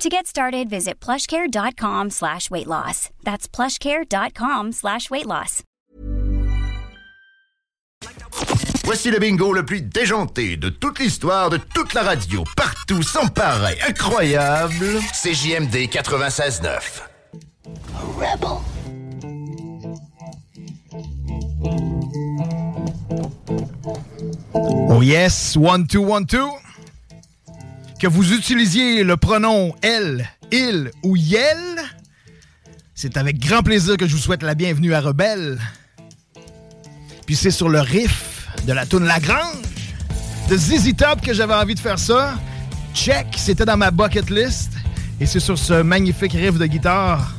To get started, visit plushcare.com slash weight loss. That's plushcare.com slash weight loss. Voici le bingo le plus déjanté de toute l'histoire de toute la radio, partout, sans pareil, incroyable. CJMD 96.9. Rebel. Oh yes, one, two, one, two. Que vous utilisiez le pronom elle, il ou yel, c'est avec grand plaisir que je vous souhaite la bienvenue à Rebelle. Puis c'est sur le riff de la toune Lagrange de ZZ Top que j'avais envie de faire ça. Check, c'était dans ma bucket list. Et c'est sur ce magnifique riff de guitare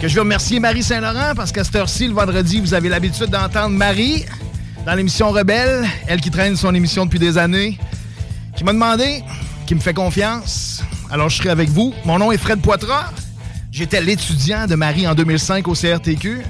que je veux remercier Marie Saint-Laurent parce qu'à cette heure-ci, le vendredi, vous avez l'habitude d'entendre Marie dans l'émission Rebelle, elle qui traîne son émission depuis des années, qui m'a demandé, qui me fait confiance. Alors je serai avec vous. Mon nom est Fred Poitras. J'étais l'étudiant de Marie en 2005 au CRTQ.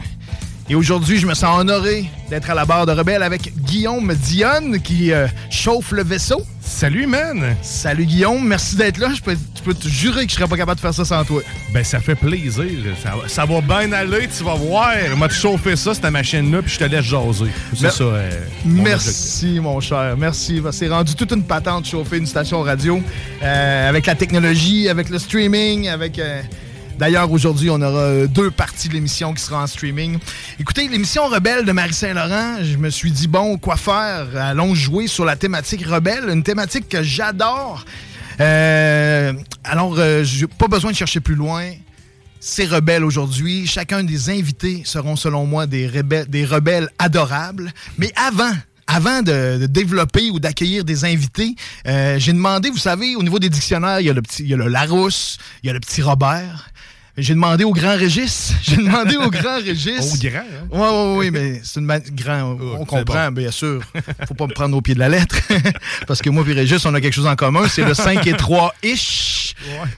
Et aujourd'hui, je me sens honoré d'être à la barre de Rebelle avec Guillaume Dionne qui euh, chauffe le vaisseau. Salut, man! Salut, Guillaume. Merci d'être là. Je peux, te jurer que je serais pas capable de faire ça sans toi. Ben, ça fait plaisir. Ça, va- ça va bien aller, tu vas voir. M'a te chauffer ça, cette machine-là, puis je te laisse jaser. C'est Mer- ça. euh, mon objectif. Merci, mon cher. Merci. C'est rendu toute une patente chauffer une station radio euh, avec la technologie, avec le streaming, avec. D'ailleurs, aujourd'hui, on aura euh, deux parties de l'émission qui sera en streaming. Écoutez, l'émission Rebelle de Marie Saint-Laurent, je me suis dit, bon, quoi faire? Allons jouer sur la thématique Rebelle, une thématique que j'adore. Euh, alors, euh, j'ai pas besoin de chercher plus loin. C'est rebelle aujourd'hui. Chacun des invités seront, selon moi, des, rebelles, des rebelles adorables. Mais avant, avant de, développer ou d'accueillir des invités, j'ai demandé, vous savez, au niveau des dictionnaires, il y a le petit, il y a le Larousse, il y a le petit Robert. J'ai demandé au grand Régis. J'ai demandé au grand Régis. Au grand, hein? Oui, oui, oui, mais c'est une grand. on c'est comprend, bien sûr. Faut pas me prendre au pied de la lettre. Parce que moi et Régis, on a quelque chose en commun. C'est le 5 et 3-ish.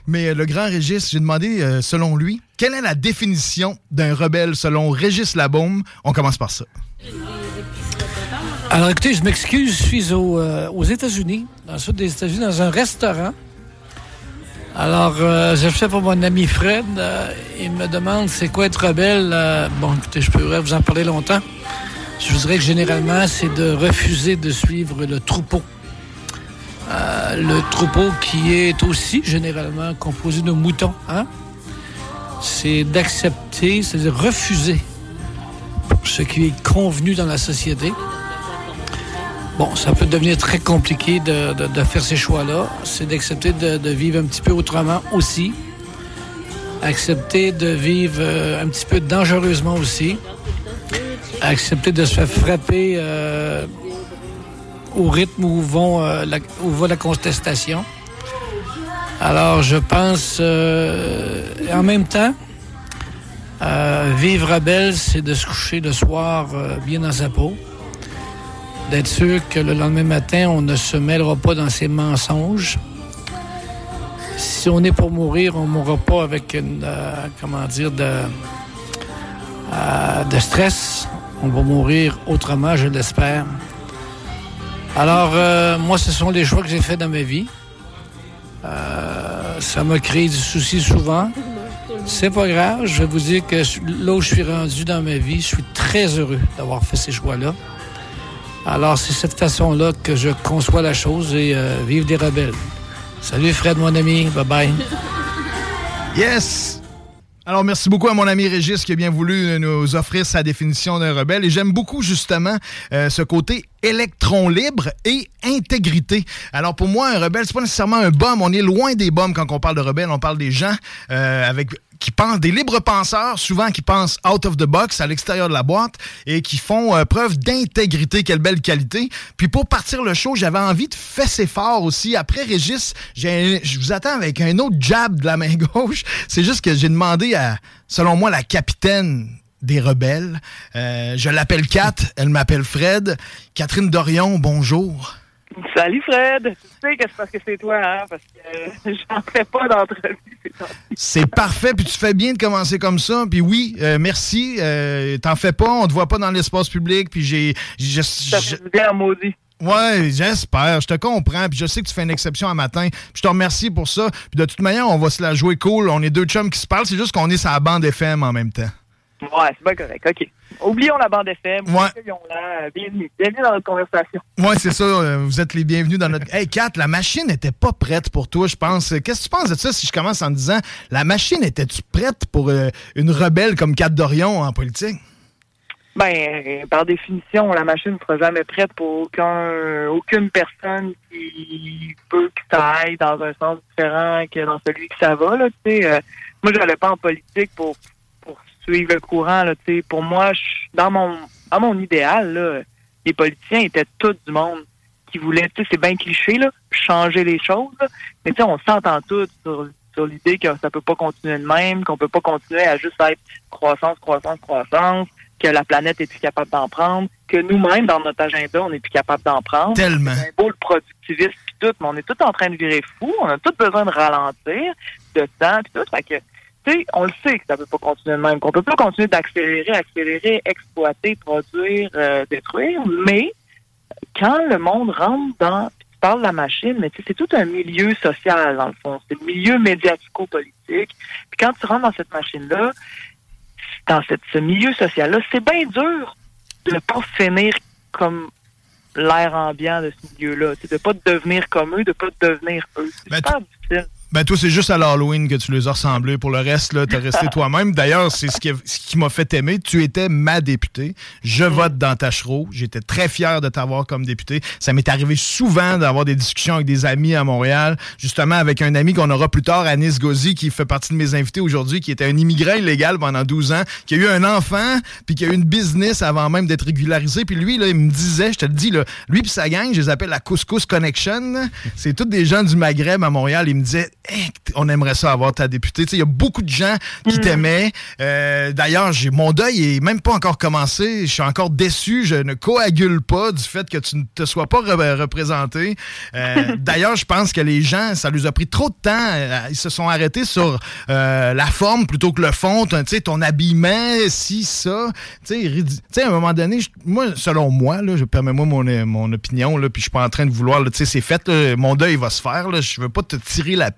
Mais euh, le grand Régis, j'ai demandé, euh, selon lui, quelle est la définition d'un rebelle selon Régis Labaume? On commence par ça. Alors écoutez, je m'excuse, je suis au, euh, aux États-Unis, dans le sud des États-Unis, dans un restaurant. Alors, euh, je fais pour mon ami Fred. euh, il me demande c'est quoi être rebelle. Euh, bon, écoutez, je pourrais vous en parler longtemps. Je vous dirais que généralement, c'est de refuser de suivre le troupeau. Euh, le troupeau qui est aussi généralement composé de moutons. Hein? C'est d'accepter, c'est de refuser ce qui est convenu dans la société. Bon, ça peut devenir très compliqué de, faire ces choix-là. C'est d'accepter de, vivre un petit peu autrement aussi. Accepter de vivre euh, un petit peu dangereusement aussi. Accepter de se faire frapper euh, au rythme où, vont, euh, où va la contestation. Alors, je pense, en même temps, vivre rebelle, c'est de se coucher le soir bien dans sa peau d'être sûr que le lendemain matin, on ne se mêlera pas dans ces mensonges. Si on est pour mourir, on ne mourra pas avec une, euh, comment dire, de, euh, de stress. On va mourir autrement, je l'espère. Alors, euh, moi, ce sont les choix que j'ai faits dans ma vie. Ça m'a créé du souci souvent. C'est pas grave. Je vais vous dire que là où je suis rendu dans ma vie, je suis très heureux d'avoir fait ces choix-là. Alors, c'est cette façon-là que je conçois la chose et euh, vive des rebelles. Salut Fred, mon ami. Bye-bye. Yes! Alors, merci beaucoup à mon ami Régis qui a bien voulu nous offrir sa définition d'un rebelle. Et j'aime beaucoup, justement, euh, ce côté électron libre et intégrité. Alors, pour moi, un rebelle, c'est pas nécessairement un bum. On est loin des bums quand on parle de rebelle. On parle des gens euh, avec qui pensent, des libres penseurs, souvent qui pensent out of the box, à l'extérieur de la boîte, et qui font euh, preuve d'intégrité. Quelle belle qualité. Puis pour partir le show, j'avais envie de fesser fort aussi. Après Régis, je vous attends avec un autre jab de la main gauche. C'est juste que j'ai demandé à, selon moi, la capitaine des rebelles. Euh, je l'appelle Kat, elle m'appelle Fred. Catherine Dorion, bonjour. Salut Fred. Tu sais que c'est parce que c'est toi, hein? Parce que euh, j'en fais pas d'entrevue. C'est parfait, puis tu fais bien de commencer comme ça. Puis oui, euh, merci. Euh, T'en fais pas, on te voit pas dans l'espace public. Puis j'ai. Ça fait bien maudit. Ouais, j'espère. Je te comprends. Puis je sais que tu fais une exception un matin. Puis je te remercie pour ça. Puis de toute manière, on va se la jouer cool. On est deux chums qui se parlent. C'est juste qu'on est sur la bande FM en même temps. Ouais, c'est pas correct. OK. Oublions la bande FM. Ouais. Bienvenue. Bienvenue dans notre conversation. Ouais, c'est ça. Euh, vous êtes les bienvenus dans notre. Hey, Kat, la machine n'était pas prête pour toi, je pense. Qu'est-ce que tu penses de ça si je commence en disant la machine était-tu prête pour euh, une rebelle comme Kat Dorion en politique? Ben, par définition, la machine ne sera jamais prête pour aucun, aucune personne qui peut que ça aille dans un sens différent que dans celui que ça va. Là, euh, moi, je n'allais pas en politique pour suivre le courant. Là, pour moi, dans mon dans mon idéal, là, les politiciens étaient tout du monde qui voulait, c'est bien cliché, là, changer les choses. Mais tu sais, on s'entend tous sur, sur l'idée que ça peut pas continuer de même, qu'on peut pas continuer à juste être croissance, croissance, croissance que la planète est plus capable d'en prendre, que nous-mêmes, dans notre agenda, on n'est plus capable d'en prendre. Tellement. C'est beau le productivisme puis tout, mais on est tout en train de virer fou. On a tout besoin de ralentir, de temps puis tout. Fait que, sais, on le sait que ça peut pas continuer de même, qu'on peut pas continuer d'accélérer, accélérer, exploiter, produire, euh, détruire, mais quand le monde rentre dans tu parles de la machine, mais c'est tout un milieu social, dans le fond. C'est le milieu médiatico-politique. Puis quand tu rentres dans cette machine-là, dans cette, ce milieu social-là, c'est bien dur de ne pas finir comme l'air ambiant de ce milieu-là. De pas devenir comme eux, de pas devenir eux. C'est ben, super difficile. Ben toi, c'est juste à l'Halloween que tu les as ressemblés. Pour le reste, là, t'as resté toi-même. D'ailleurs, c'est ce qui, ce qui m'a fait aimer. Tu étais ma députée. Je mm. vote dans Tachereau. J'étais très fier de t'avoir comme député. Ça m'est arrivé souvent d'avoir des discussions avec des amis à Montréal, justement avec un ami qu'on aura plus tard, Anis Gozi, qui fait partie de mes invités aujourd'hui, qui était un immigrant illégal pendant 12 ans, qui a eu un enfant, puis qui a eu une business avant même d'être régularisé. Puis lui, là, il me disait, je te le dis, là, lui puis sa gang, je les appelle la Couscous Connection. C'est tous des gens du Maghreb à Montréal. Il me disait, on aimerait ça avoir ta députée. Il y a beaucoup de gens qui mm. t'aimaient. Euh, d'ailleurs, mon deuil est même pas encore commencé. Je suis encore déçu. Je ne coagule pas du fait que tu ne te sois pas représenté. Euh, d'ailleurs, je pense que les gens, ça leur a pris trop de temps. Euh, ils se sont arrêtés sur la forme plutôt que le fond. ton habillement, si, ça. Tu sais, à un moment donné, moi, selon moi, là, je permets-moi mon, mon opinion, là, puis je suis pas en train de vouloir, tu sais, c'est fait, mon deuil va se faire. Je veux pas te tirer la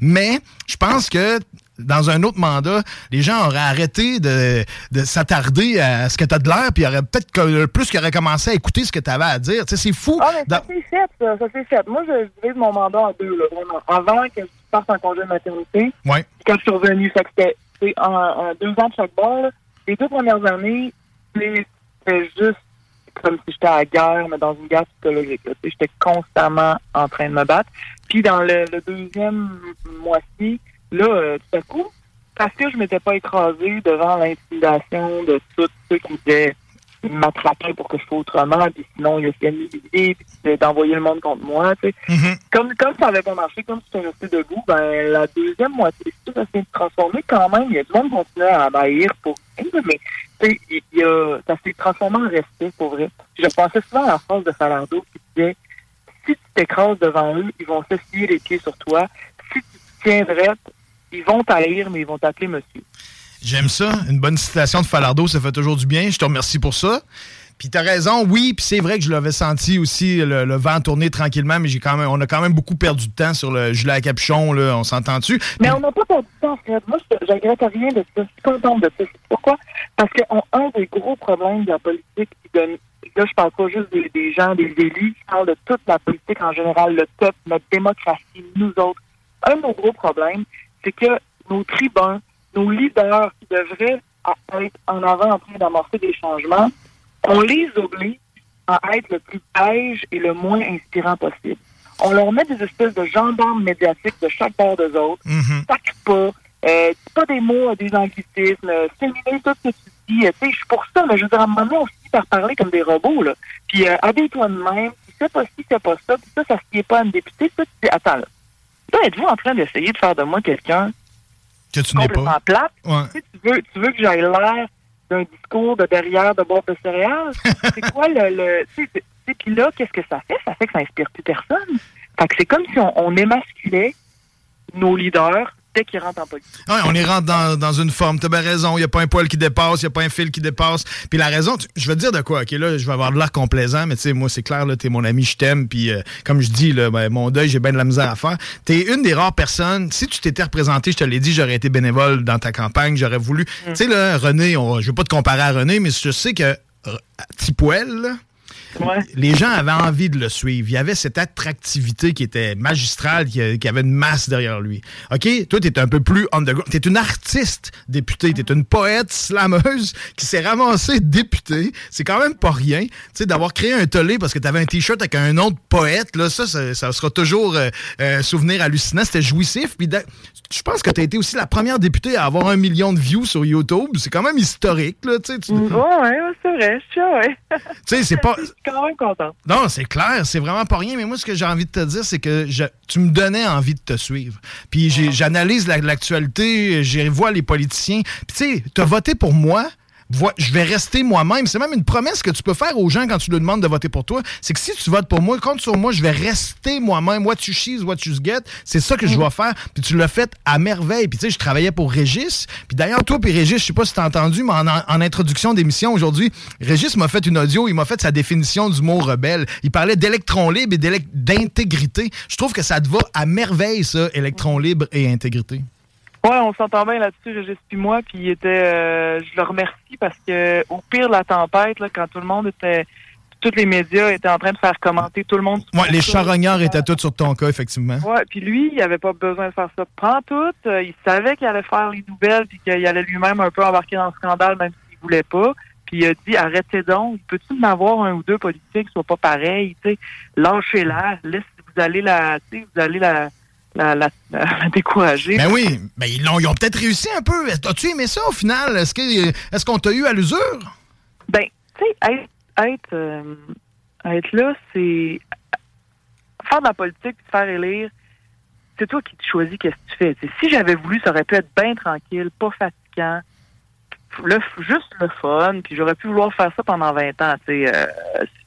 mais je pense que dans un autre mandat, les gens auraient arrêté de, s'attarder à ce que tu as de l'air, puis il y aurait peut-être plus qui auraient commencé à écouter ce que tu avais à dire. C'est fou. Ah, mais ça s'est fait, ça, ça s'est fait. Moi, je divise mon mandat en deux, là, vraiment. Avant que je parte en congé de maternité, ouais. quand je suis revenu, ça c'était en, deux ans de chaque bord. Les deux premières années, c'était juste comme si j'étais à la guerre, mais dans une guerre psychologique. J'étais constamment en train de me battre. Puis dans le, deuxième mois-ci, là, euh, tout à coup, parce que je m'étais pas écrasé devant l'intimidation de tous ceux qui étaient m'attraper pour que je fasse autrement, puis sinon il a fait l'idée, puis d'envoyer le monde contre moi, tu sais. Mm-hmm. Comme, comme ça n'avait pas marché, comme j'étais resté debout, ben la deuxième moitié, ça s'est transformé quand même. Il y a du monde qui continuait à m'haïr pour mais il y a, ça s'est transformé en respect, pour vrai. Je pensais souvent à la phrase de Falardo qui disait si tu t'écrases devant eux, ils vont s'essuyer les pieds sur toi. Si tu te tiens droit, ils vont t'haïr, mais ils vont t'appeler monsieur. J'aime ça. Une bonne citation de Falardo, ça fait toujours du bien. Je te remercie pour ça. Puis t'as raison, oui, puis c'est vrai que je l'avais senti aussi, le, vent tourner tranquillement, mais j'ai quand même, on a quand même beaucoup perdu de temps sur le gilet à capuchon, là, on s'entend-tu? Mais on n'a pas perdu de temps, Fred. Moi, je regrette rien de ça. Je suis contente de ça. Pourquoi? Parce qu'un des gros problèmes de la politique, là, je parle pas juste des, des, gens, des élus, je parle de toute la politique en général, le peuple, notre démocratie, nous autres. Un de nos gros problèmes, c'est que nos tribuns, nos leaders qui devraient être en avant en train d'amorcer des changements, on les oblige à être le plus beige et le moins inspirant possible. On leur met des espèces de gendarmes médiatiques de chaque bord des autres, mm pas, euh, pas des mots, des anglicismes, féminin, tout ce que tu dis. Je suis pour ça, mais je veux dire, à un moment aussi, faire parler comme des robots, là. Puis, euh, habille-toi de même, puis c'est pas ci, c'est pas ça, puis ça, ça se est pas à une députée, ça, tu dis, attends, là. Là, êtes-vous en train d'essayer de faire de moi quelqu'un que tu n'es pas. plate? Tu, veux, tu veux que j'aille l'air d'un discours de derrière de bord de céréales? c'est quoi le... le puis là, qu'est-ce que ça fait? Ça fait que ça inspire plus personne. Fait que c'est comme si on, on émasculait nos leaders dès qu'ils rentrent en politique. Ouais, on les rentre dans, dans une forme. Tu as bien raison. Il n'y a pas un poil qui dépasse, il n'y a pas un fil qui dépasse. Puis la raison, je vais te dire de quoi. OK, là, je vais avoir de l'air complaisant, mais tu sais, moi, c'est clair, là, es mon ami, je t'aime. Puis euh, comme je dis, là, ben, mon deuil, j'ai bien de la misère à faire. Tu es une des rares personnes. Si tu t'étais représenté, je te l'ai dit, j'aurais été bénévole dans ta campagne, j'aurais voulu. Mm. Tu sais, là, René, on, je veux pas te comparer à René, mais je sais que euh, Les gens avaient envie de le suivre. Il y avait cette attractivité qui était magistrale, qui, avait une masse derrière lui. OK? Toi, tu es un peu plus underground. Tu es une artiste députée. Tu es une poète slameuse qui s'est ramassée députée. C'est quand même pas rien. Tu sais, d'avoir créé un tollé parce que tu avais un T-shirt avec un autre poète, là, ça, ça, sera toujours un euh, euh, souvenir hallucinant. C'était jouissif. Puis je pense que tu as été aussi la première députée à avoir un million de views sur YouTube. C'est quand même historique, là. Tu sais, ouais, c'est vrai. Tu sais, c'est pas quand même content. Non, c'est clair, c'est vraiment pas rien. Mais moi, ce que j'ai envie de te dire, c'est que tu me donnais envie de te suivre. Puis j'analyse l'actualité, j'y vois les politiciens. Puis tu sais, tu as voté pour moi, je vais rester moi-même. C'est même une promesse que tu peux faire aux gens quand tu leur demandes de voter pour toi. C'est que si tu votes pour moi, compte sur moi, je vais rester moi-même. What you choose, what you get. C'est ça que je dois faire. Puis tu l'as fait à merveille. Puis tu sais, je travaillais pour Régis. Puis d'ailleurs, toi puis Régis, je sais pas si tu as entendu, mais en, introduction d'émission aujourd'hui, Régis m'a fait une audio. Il m'a fait sa définition du mot rebelle. Il parlait d'électron libre et d'intégrité. Je trouve que ça te va à merveille, ça, électron libre et intégrité. Ouais, on s'entend bien là-dessus, Régis puis moi, puis il était, euh, je le remercie parce que au pire de la tempête, là, quand tout le monde était, tous les médias étaient en train de faire commenter tout le monde. Ouais, les charognards étaient tous sur ton cas, effectivement. Ouais, puis lui, il avait pas besoin de faire ça. Prends tout, euh, il savait qu'il allait faire les nouvelles, puis qu'il allait lui-même un peu embarquer dans le scandale, même s'il voulait pas. Puis il a dit, arrêtez donc, peux-tu en avoir un ou deux politiques qui soient pas pareils, tu sais, lâchez-la, laisse, vous allez la, tu sais, vous allez la la, la, décourager. Ben oui, ben ils, ont, ils ont peut-être réussi un peu. As-tu aimé ça au final? Est-ce que est-ce qu'on t'a eu à l'usure? Ben, tu sais, être, être, euh, être, là, c'est faire de la politique, faire élire, c'est toi qui te choisis qu'est-ce que tu fais. si j'avais voulu, ça aurait pu être bien tranquille, pas fatigant, le, juste le fun, puis j'aurais pu vouloir faire ça pendant 20 ans. Il euh,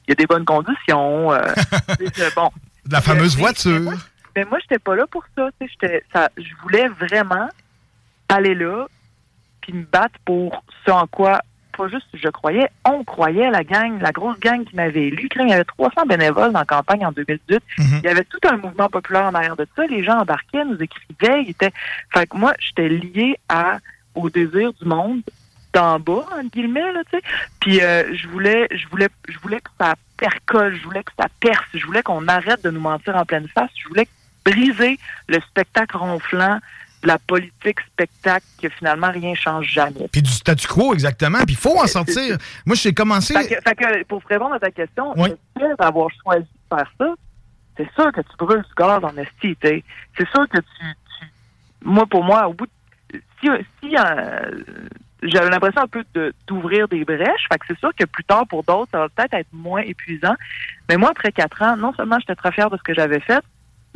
y a des bonnes conditions. Euh, bon. La fameuse voiture. Mais moi, j'étais pas là pour ça. ça je voulais vraiment aller là puis me battre pour ce en quoi, pas juste je croyais, on croyait, la gang, la grosse gang qui m'avait élu. Il y avait 300 bénévoles dans la campagne en 2018. Mhm. Il y avait tout un mouvement populaire en arrière de ça. Les gens embarquaient, nous écrivaient. Ils étaient... Fait que moi, j'étais lié à, au désir du monde d'en bas, entre guillemets, là, tu sais. Puis euh, je voulais, je voulais, je voulais que ça percole, je voulais que ça perce, je voulais qu'on arrête de nous mentir en pleine face, je voulais briser le spectacle ronflant de la politique spectacle que finalement rien change jamais. Puis du statu quo, exactement. Puis il faut en sortir. Moi, j'ai commencé. Fait que, pour répondre à ta question, oui. d'avoir choisi de faire ça, c'est sûr que tu brûles du gaz en esti. C'est sûr que tu, Moi, pour moi, au bout de... Si, si euh, j'avais l'impression un peu d'ouvrir des brèches. Fait que c'est sûr que plus tard, pour d'autres, ça va peut-être être moins épuisant. Mais moi, après quatre ans, non seulement j'étais très fière de ce que j'avais fait,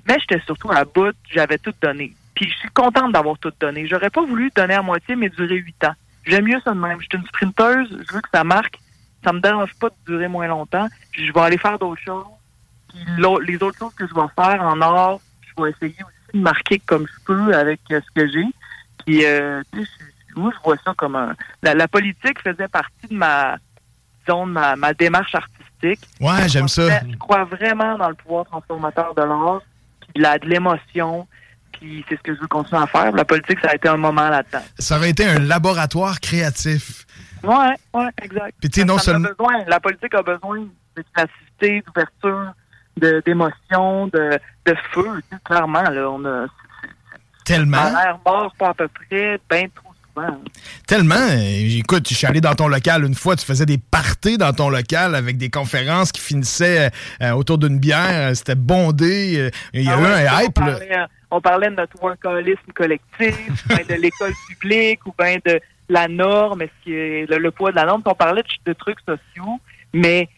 mais j'étais surtout à bout, j'avais tout donné. Puis je suis contente d'avoir tout donné. J'aurais pas voulu donner à moitié, mais durer huit ans. J'aime mieux ça de même. Je suis une sprinteuse, je veux que ça marque. Ça me dérange pas de durer moins longtemps. Je vais aller faire d'autres choses. Puis les autres choses que je vais faire en or, je vais essayer aussi de marquer comme je peux avec euh, ce que j'ai. Puis euh, moi, je vois ça comme un... La, politique faisait partie de ma, disons, ma, ma démarche artistique. Ouais, j'aime ça. Je crois vraiment dans le pouvoir transformateur de l'art de l'émotion. Puis c'est ce que je veux continuer à faire. La politique, ça a été un moment là-dedans. Ça aurait été un laboratoire créatif. Oui, oui, exact. Puis non seulement... la politique a besoin de créativité, d'ouverture, d'émotion, de, de, feu. clairement, là, on a... Tellement. On a l'air mort pas à peu près, bien trop Tellement. Écoute, je suis allé dans ton local une fois, tu faisais des parties dans ton local avec des conférences qui finissaient euh, autour d'une bière. C'était bondé. Euh, il y a ah eu un hype. On parlait, de notre workaholisme collectif, de l'école publique ou bien de la norme, le, le, poids de la norme. On parlait de trucs sociaux, mais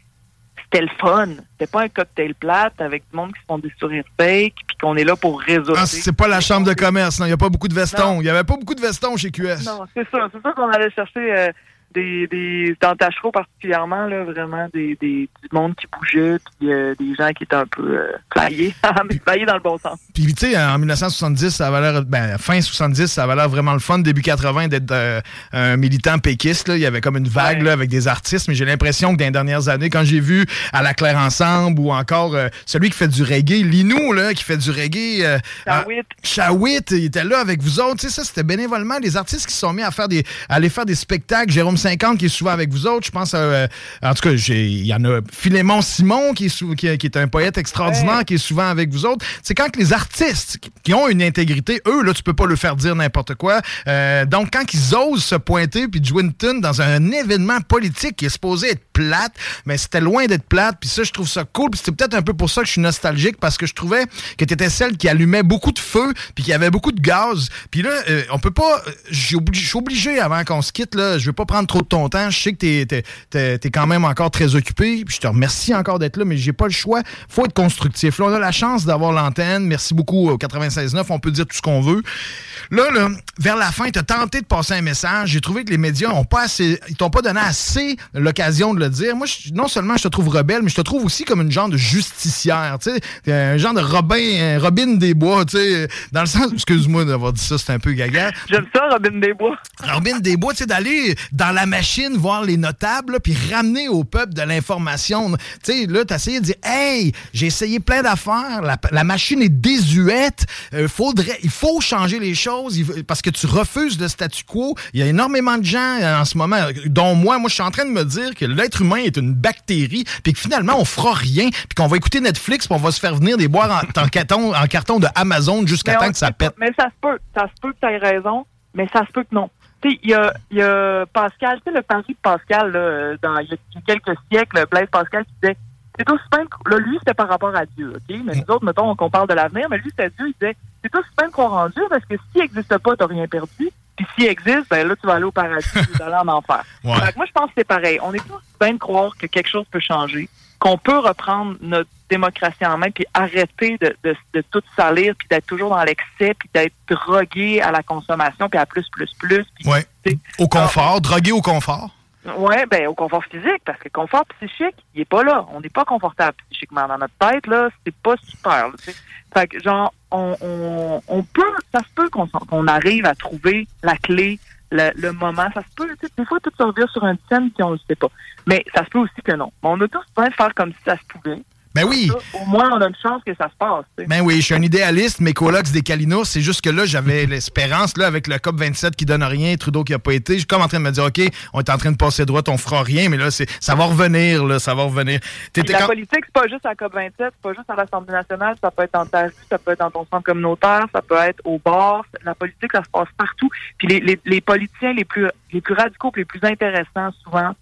c'était le fun. C'était pas un cocktail plate avec du monde qui se font des sourires fake puis qu'on est là pour résoudre. Ah, c'est pas la chambre de commerce, non. Il n'y a pas beaucoup de vestons. Il n'y avait pas beaucoup de vestons chez QS. Non, c'est ça. C'est ça qu'on allait chercher. Euh, des, des dans Tachereau particulièrement, là, vraiment des, des, du monde qui bougeait, puis euh, des gens qui étaient un peu euh, flyés, mais flyés dans le bon sens. Puis, tu sais, en 1970, ça avait l'air, ben, fin 70, ça avait l'air vraiment le fun. Début 80, d'être euh, un militant péquiste, là. Il y avait comme une vague, là, avec des artistes, mais j'ai l'impression que dans les dernières années, quand j'ai vu À la Claire Ensemble ou encore euh, celui qui fait du reggae, Linou, là, qui fait du reggae. Chawit. Chawit, il était là avec vous autres. Tu sais, ça, c'était bénévolement. Les artistes qui se sont mis à faire des, à aller faire des spectacles. Jérôme 50 qui est souvent avec vous autres. Je pense à, euh, en tout cas, il y en a Philémon Simon qui est, sou- qui, qui est un poète extraordinaire qui est souvent avec vous autres. C'est quand que les artistes qui- ont une intégrité, eux, là, tu peux pas leur faire dire n'importe quoi. Euh, donc, quand ils osent se pointer puis jouer une tune dans un événement politique qui est supposé être plate, mais c'était loin d'être plate. Puis ça, je trouve ça cool. Puis c'est peut-être un peu pour ça que je suis nostalgique parce que je trouvais que tu étais celle qui allumait beaucoup de feu puis qui avait beaucoup de gaz. Puis là, euh, on peut pas. euh, Je suis obligé avant qu'on se quitte là. Je veux pas prendre trop de ton temps. Je sais que t'es- t'es quand même encore très occupé. Puis je te remercie encore d'être là, mais j'ai pas le choix. Faut être constructif. Là, on a la chance d'avoir l'antenne. Merci beaucoup au 96.9. On peut dire tout ce qu'on veut. Là, là, vers la fin, tu as tenté de passer un message. J'ai trouvé que les médias ont pas assez, ils t'ont pas donné assez l'occasion de le dire. Moi, je- non seulement je te trouve rebelle, mais je te trouve aussi comme une genre de justicière, tu sais, T'es un genre de Robin, Robin des Bois, tu sais, dans le sens, excuse-moi d'avoir dit ça, c'est un peu gaga. J'aime ça, Robin des Bois. Robin des Bois, tu sais, d'aller dans la machine voir les notables, là, puis ramener au peuple de l'information. Tu sais, là, t'as essayé de dire, hey, j'ai essayé plein d'affaires, la, la machine est désuète, euh, faudrait, il faut changer les choses, il parce que tu refuses le statu quo. Il y a énormément de gens euh, en ce moment, dont moi, moi, je suis en train de me dire que l'être humain est une bactérie, puis que finalement, on fera rien, puis qu'on va écouter Netflix, puis on va se faire venir des boires en, en carton, en carton de Amazon jusqu'à temps que ça pète. Mais ça se peut. Ça se peut que tu aies raison, mais ça se peut que non. Tu sais, il y a, il y a Pascal, tu sais, le pari de Pascal, là, dans, il y a quelques siècles, Blaise Pascal qui disait c'est aussi que- là, lui, c'était par rapport à Dieu, OK? Mais nous autres, mettons, qu'on parle de l'avenir, mais lui, c'était Dieu, il disait c'est aussi bien de croire en Dieu parce que s'il n'existe pas, t'as rien perdu. Puis s'il existe, ben là, tu vas aller au paradis, tu vas aller en enfer. Ouais. Moi, je pense que c'est pareil. On est tous bien de croire que quelque chose peut changer, qu'on peut reprendre notre démocratie en main, puis arrêter de, de, de tout salir, puis d'être toujours dans l'excès, puis d'être drogué à la consommation, puis à plus, plus, plus. Puis, Ouais. Au confort, drogué au confort. Ouais, ben au confort physique, parce que le confort psychique, il est pas là. On n'est pas confortable psychiquement dans notre tête, là, c'est pas super. là. Fait que genre, on, on, on peut, ça se peut qu'on arrive à trouver la clé, le, le moment, ça se peut. tu sais, Des fois, tout se revient sur une scène puis on le sait pas. Mais ça se peut aussi que non. Mais on a tous besoin de faire comme si ça se pouvait. Ben oui. Au moins, on a une chance que ça se passe. tu sais. Ben oui, je suis un idéaliste, mes colocs des Calinos, c'est juste que là, j'avais l'espérance, là, avec le COP27 qui donne rien, Trudeau qui a pas été, je suis comme en train de me dire, OK, on est en train de passer droit, on fera rien, mais là, c'est, ça va revenir, là, ça va revenir. La quand- politique, c'est pas juste à COP27, c'est pas juste à l'Assemblée nationale, ça peut être dans ta rue, ça peut être dans ton centre communautaire, ça peut être au bar. La politique, ça se passe partout. Puis les, les, les politiciens les plus les plus radicaux, les plus intéressants, souvent,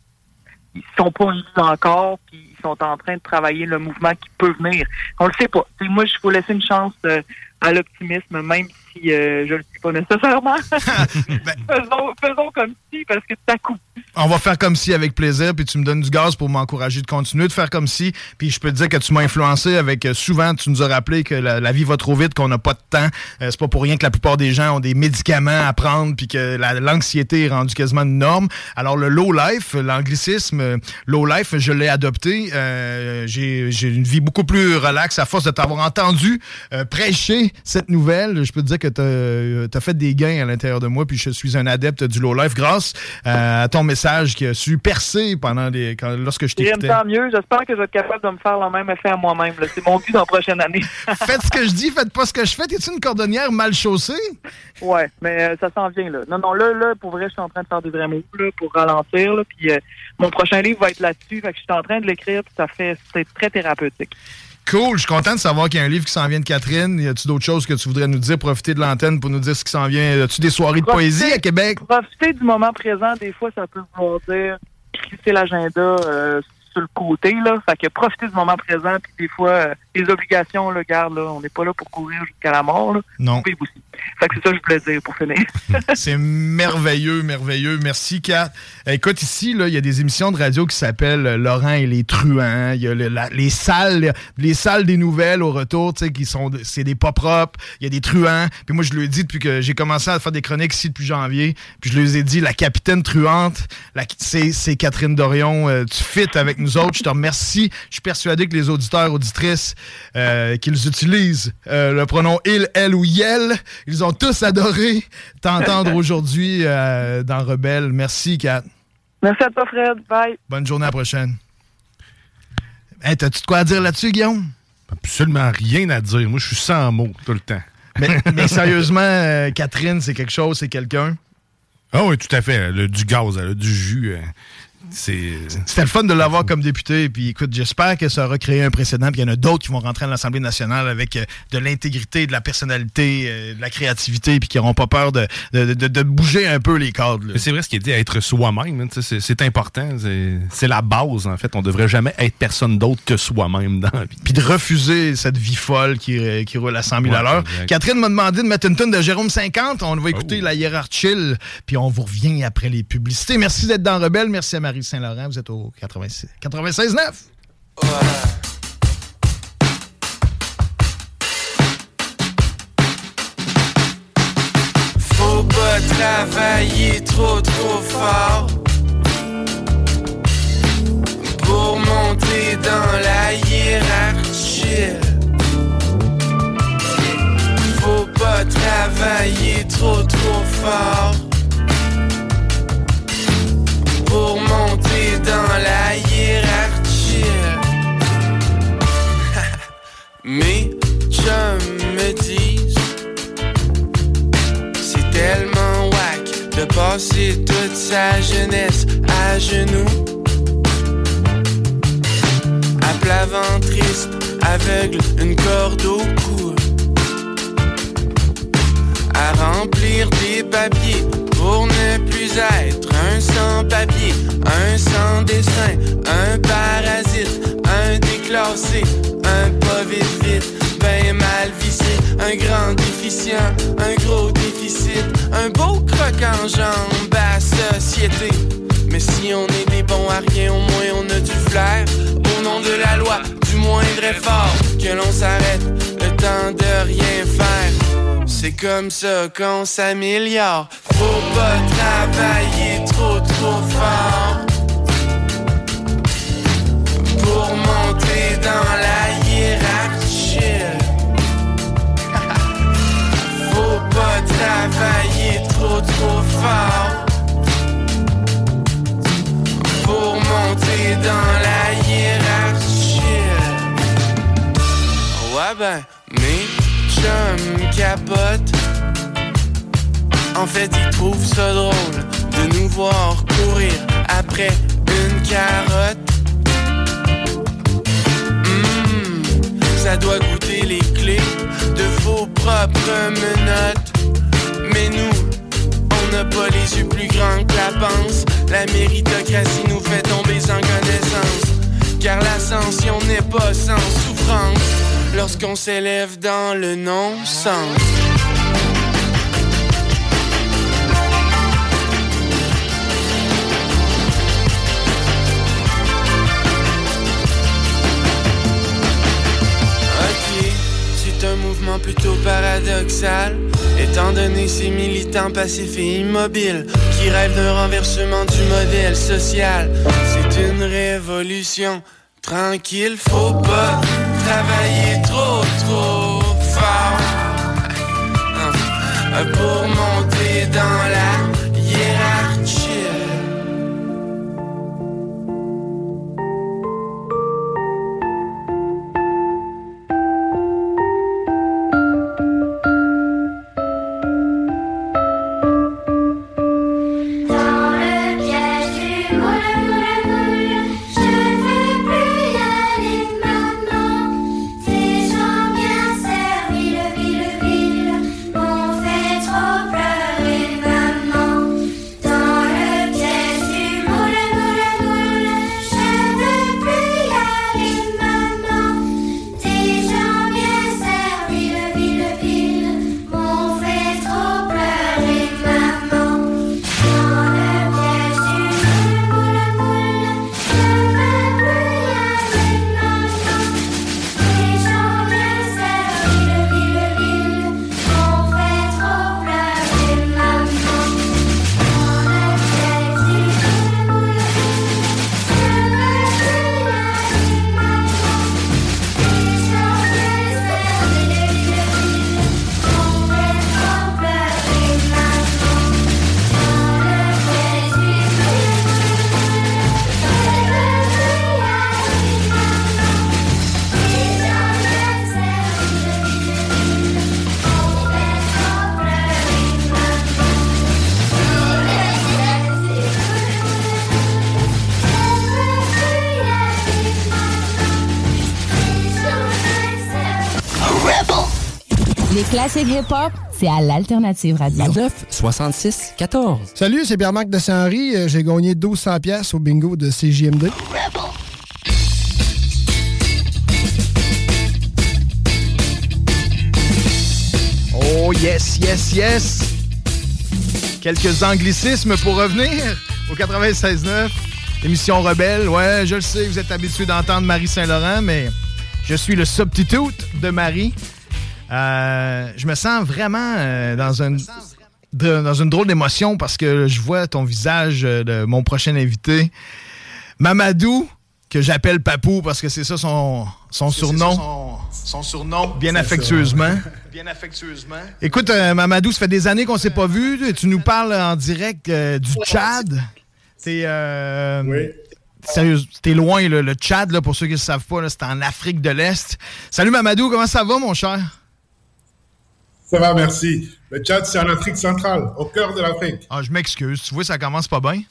ils sont pas élus encore, puis ils sont en train de travailler le mouvement qui peut venir. On le sait pas. T'sais, moi, je faut laisser une chance euh, à l'optimisme, même si euh, je le suis pas nécessairement. faisons, faisons comme si, parce que tout à coup, On va faire comme si avec plaisir, puis tu me donnes du gaz pour m'encourager de continuer de faire comme si. Puis je peux te dire que tu m'as influencé avec euh, souvent, tu nous as rappelé que la, la vie va trop vite, qu'on n'a pas de temps. Euh, c'est pas pour rien que la plupart des gens ont des médicaments à prendre, puis que la- l'anxiété est rendue quasiment une norme. Alors le low life, l'anglicisme euh, low life, je l'ai adopté. Euh, J'ai une vie beaucoup plus relaxe à force de t'avoir entendu prêcher cette nouvelle. Je peux te dire que tu as, fait des gains à l'intérieur de moi, puis je suis un adepte du low life grâce euh, à ton message qui a su percer pendant les, quand, lorsque je j'aime t'écoutais. tant mieux. J'espère que je vais être capable de me faire le même effet à moi-même. C'est mon but dans la prochaine année. Faites ce que je dis, faites pas ce que je fais. T'es-tu une cordonnière mal chaussée? Ouais, mais euh, ça s'en vient là. Non, non, là, là, pour vrai, je suis en train de faire des vrais mots là, pour ralentir. Là, puis euh, mon prochain livre va être là-dessus. Fait que je suis en train de l'écrire, puis ça fait c'est très thérapeutique. Cool, je suis content de savoir qu'il y a un livre qui s'en vient de Catherine. Y a-tu d'autres choses que tu voudrais nous dire? Profiter de l'antenne pour nous dire ce qui s'en vient? As-tu des soirées de poésie à Québec? Profiter du moment présent, des fois, ça peut vouloir dire crisser l'agenda euh, sur le côté. Là. Fait que profiter du moment présent, puis des fois, euh, les obligations, là, garde, là, on n'est pas là pour courir jusqu'à la mort. Là. Non. Aussi. Fait que c'est ça que je voulais dire pour finir. C'est merveilleux, merveilleux. Merci, Kat. Écoute, ici, là, il y a des émissions de radio qui s'appellent Laurent et les truands. Il y a le- la- les salles, les salles des nouvelles au retour, tu sais, qui sont, c'est des pas propres. Il y a des truands. Puis moi, je le dis depuis que j'ai commencé à faire des chroniques ici depuis janvier. Puis je leur ai dit, la capitaine truante, c'est Catherine Dorion. Euh, tu fites avec nous autres. Je te remercie. Je suis persuadé que les auditeurs, auditrices, euh, qu'ils utilisent euh, le pronom il, elle ou yel, ils ont tous adoré t'entendre aujourd'hui euh, dans Rebelle. Merci, Kat. Merci à toi, Fred. Bye. Bonne journée à la prochaine. Hey, T'as-tu de quoi à dire là-dessus, Guillaume? Absolument rien à dire. Moi, je suis sans mots tout le temps. Mais, mais sérieusement, euh, Catherine, c'est quelque chose, c'est quelqu'un? Ah oui, tout à fait. Elle a du gaz, elle a du jus. C'est. C'était le fun de l'avoir comme député. Puis écoute, j'espère que ça aura créé un précédent. Puis il y en a d'autres qui vont rentrer à l'Assemblée nationale avec euh, de l'intégrité, de la personnalité, euh, de la créativité, puis qui n'auront pas peur de, de, de- de bouger un peu les cadres. c'est vrai ce qu'il dit, être soi-même, hein, c'est important. c'est- la base, en fait. On devrait jamais être personne d'autre que soi-même dans la vie. Puis de refuser cette vie folle qui, euh, qui roule à 100 000 à Ouais, l'heure. exact. Catherine m'a demandé de mettre une tonne de Jérôme 50. On va écouter Oh. la hiérarchie, puis on vous revient après les publicités. Merci d'être dans Rebelle. Merci à Marie Saint-Laurent. Vous êtes au 96 96.9. Faut pas travailler trop trop fort pour monter dans la hiérarchie. Faut pas travailler trop trop fort Mes chums me disent c'est tellement whack de passer toute sa jeunesse à genoux. À plat ventriste, aveugle, une corde au cou. À remplir des papiers pour ne plus être un sans-papier, un sans-dessin, un parasite, un déclassé, un pas vite vite, ben mal vissé, un grand déficient, un gros déficit, un beau croc en jambe à société. Mais si on est des bons à rien, au moins on a du flair. Au nom de la loi, du moindre effort, que l'on s'arrête, de rien faire. C'est comme ça qu'on s'améliore. Faut pas travailler trop trop fort pour monter dans la hiérarchie. Faut pas travailler trop trop fort pour monter dans la hiérarchie. Ouais ben, mes chums capotent. En fait, ils trouvent ça drôle de nous voir courir après une carotte. Hmm, ça doit goûter les clés de vos propres menottes. Mais nous, on n'a pas les yeux plus grands que la panse. La méritocratie nous fait tomber sans connaissance. Car l'ascension n'est pas sans souffrance lorsqu'on s'élève dans le non-sens. Ok, c'est un mouvement plutôt paradoxal, étant donné ces militants passifs et immobiles qui rêvent d'un renversement du modèle social. C'est une révolution tranquille, faut pas travailler trop trop fort. Pour monter Les classiques hip-hop, c'est à l'Alternative Radio. 9 66 14. Salut, c'est Pierre-Marc de Saint-Henri. Euh, J'ai gagné 1200 pièces au bingo de CJMD. Oh yes, yes, yes! Quelques anglicismes pour revenir au 96.9. Émission Rebelle. Ouais, je le sais, vous êtes habitué d'entendre Marie Saint-Laurent, mais je suis le substitute de Marie. Euh, je me sens vraiment euh, dans une de- dans une drôle d'émotion parce que je vois ton visage euh, de mon prochain invité, Mamadou, que j'appelle Papou parce que c'est ça son, son surnom. Son surnom. Bien affectueusement. Bien affectueusement. Écoute, euh, Mamadou, ça fait des années qu'on s'est pas vu. Tu nous parles en direct euh, du Tchad. T'es euh, sérieux, t'es loin, là, le Tchad, là, pour ceux qui ne savent pas, c'est en Afrique de l'Est. Salut Mamadou, comment ça va, mon cher? Ça va, merci. Le Tchad, c'est en Afrique centrale, au cœur de l'Afrique. Ah, je m'excuse. Tu vois, ça commence pas bien.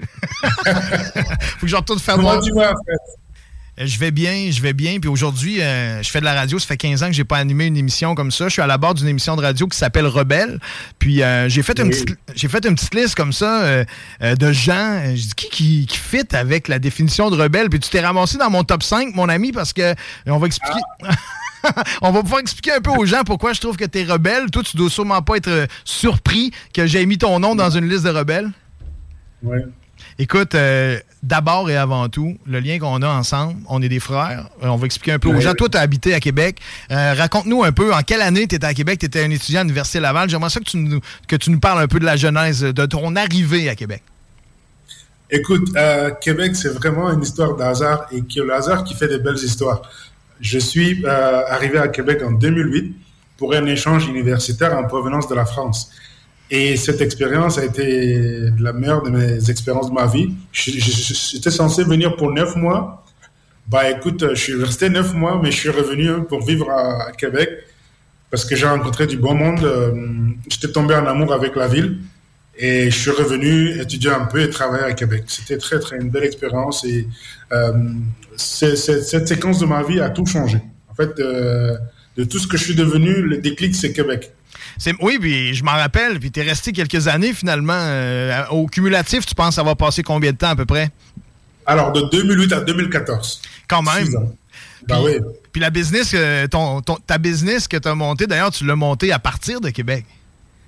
Faut que je retourne faire Comment tu vas? Euh, Je vais bien, je vais bien. Puis aujourd'hui, euh, je fais de la radio. Ça fait 15 ans que j'ai pas animé une émission comme ça. Je suis à la barre d'une émission de radio qui s'appelle Rebelle. Puis euh, j'ai fait, une petite- j'ai fait une petite liste comme ça euh, de gens. Je dis qui, qui, qui fit avec la définition de rebelle. Puis tu t'es ramassé dans mon top 5, mon ami, parce que on va expliquer. On va pouvoir expliquer un peu aux gens pourquoi je trouve que tu es rebelle. Toi, tu dois sûrement pas être euh, surpris que j'ai mis ton nom dans une liste de rebelles. Ouais. Écoute, euh, d'abord et avant tout, le lien qu'on a ensemble, on est des frères. Euh, on va expliquer un peu aux gens. Toi, tu as habité à Québec. Euh, Raconte-nous un peu en quelle année tu étais à Québec? Tu étais un étudiant à l'Université Laval. J'aimerais ça que tu, nous, que tu nous parles un peu de la genèse, de ton arrivée à Québec. Écoute, Québec, c'est vraiment une histoire d'hasard et que le hasard qui fait des belles histoires. Je suis euh, arrivé à Québec en 2008 pour un échange universitaire en provenance de la France. Et cette expérience a été la meilleure de mes expériences de ma vie. J'étais censé venir pour neuf mois. Bah écoute, je suis resté neuf mois, mais je suis revenu hein, pour vivre à, à Québec parce que j'ai rencontré du bon monde. Euh, J'étais tombé en amour avec la ville. Et je suis revenu étudier un peu et travailler à Québec. C'était très, très une belle expérience. Et euh, c'est- c'est- cette séquence de ma vie a tout changé. En fait, euh, de tout ce que je suis devenu, le déclic, c'est Québec. C'est- Oui, puis je m'en rappelle. Puis tu es resté quelques années finalement. Euh, au cumulatif, tu penses avoir passé combien de temps à peu près? Alors, de 2008 à 2014. Quand même. Bah Puis- oui. Puis la business, ton, ton- ta business que tu as montée, d'ailleurs, tu l'as montée à partir de Québec.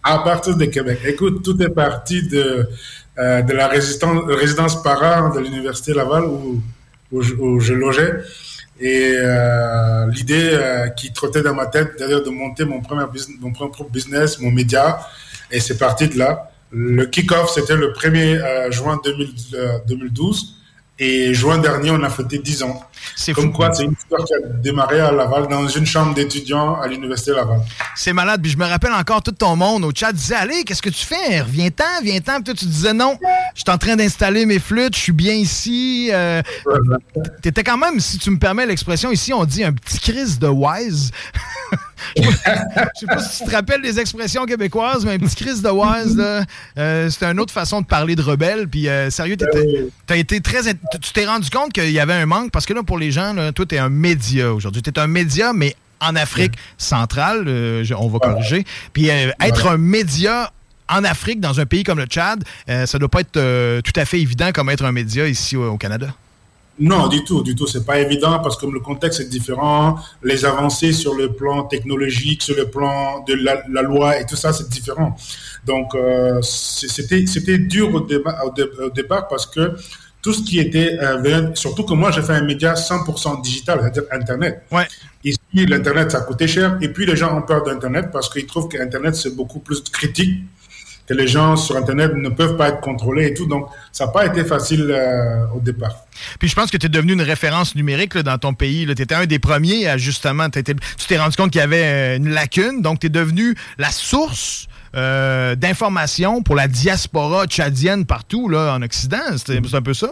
À partir de Québec. Écoute, tout est parti de, euh, la résistance, résidence parent de l'Université Laval où, je, où logeais. Et euh, l'idée euh, qui trottait dans ma tête, d'ailleurs, de monter mon, premier business, mon propre business, mon média. Et c'est parti de là. Le kick-off, c'était le 1er euh, juin 2000, euh, 2012. Et juin dernier, on a fêté 10 ans. C'est Comme fou. quoi, c'est une histoire qui a démarré à Laval, dans une chambre d'étudiants à l'Université Laval. C'est malade. Puis je me rappelle encore tout ton monde au chat disait Allez, qu'est-ce que tu fais? Reviens-t'en, viens-t'en. Puis toi, tu disais Non, je suis en train d'installer mes flûtes, je suis bien ici. Euh, T'étais quand même, si tu me permets l'expression, ici, on dit un petit crise de wise. Je sais pas- je sais pas si tu te rappelles des expressions québécoises, mais un petit crise de wise, là, euh, c'était une autre façon de parler de rebelle. Puis euh, sérieux, t'as été très. Tu t'es rendu compte qu'il y avait un manque? Parce que là, pour les gens, là, toi, t'es un média aujourd'hui. T'es un média, mais en Afrique centrale, euh, on va corriger. Puis être un média en Afrique, dans un pays comme le Tchad, ça doit pas être tout à fait évident comme être un média ici au Canada. Non, du tout, du tout. C'est pas évident parce que le contexte est différent. Les avancées sur le plan technologique, sur le plan de la, la loi et tout ça, c'est différent. Donc, euh, c'était c'était dur au, au, dé- au départ parce que tout ce qui était, euh, surtout que moi, j'ai fait un média 100% digital, c'est-à-dire Internet. Ouais. Ici, l'Internet, ça coûtait cher. Et puis, les gens ont peur d'Internet parce qu'ils trouvent qu'Internet, c'est beaucoup plus critique que les gens sur Internet ne peuvent pas être contrôlés et tout. Donc, ça n'a pas été facile euh, au départ. Puis je pense que tu es devenu une référence numérique là, dans ton pays. Tu étais un des premiers à justement. tu t'es rendu compte qu'il y avait euh, une lacune. Donc, tu es devenu la source euh, d'informations pour la diaspora tchadienne partout là, en Occident. C'est c'est un peu ça?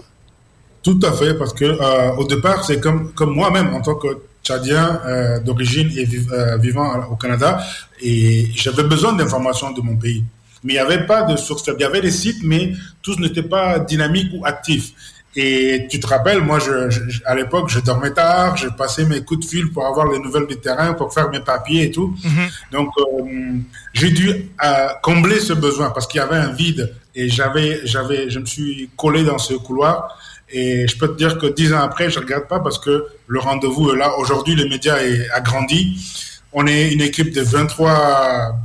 Tout à fait, parce que euh, au départ, c'est comme, comme moi-même, en tant que Tchadien euh, d'origine et viv- vivant au Canada, et j'avais besoin d'informations de mon pays. Mais il n'y avait pas de source. Il y avait des sites, mais tous n'étaient pas dynamiques ou actifs. Et tu te rappelles, moi, je, je- à l'époque, je dormais tard, j'ai passé mes coups de fil pour avoir les nouvelles du terrain, pour faire mes papiers et tout. Donc, euh, j'ai dû euh, combler ce besoin parce qu'il y avait un vide et j'avais, j'avais, je me suis collé dans ce couloir. Et je peux te dire que dix ans après, je regrette pas parce que le rendez-vous est là. Aujourd'hui, le média est agrandi. On est une équipe de 23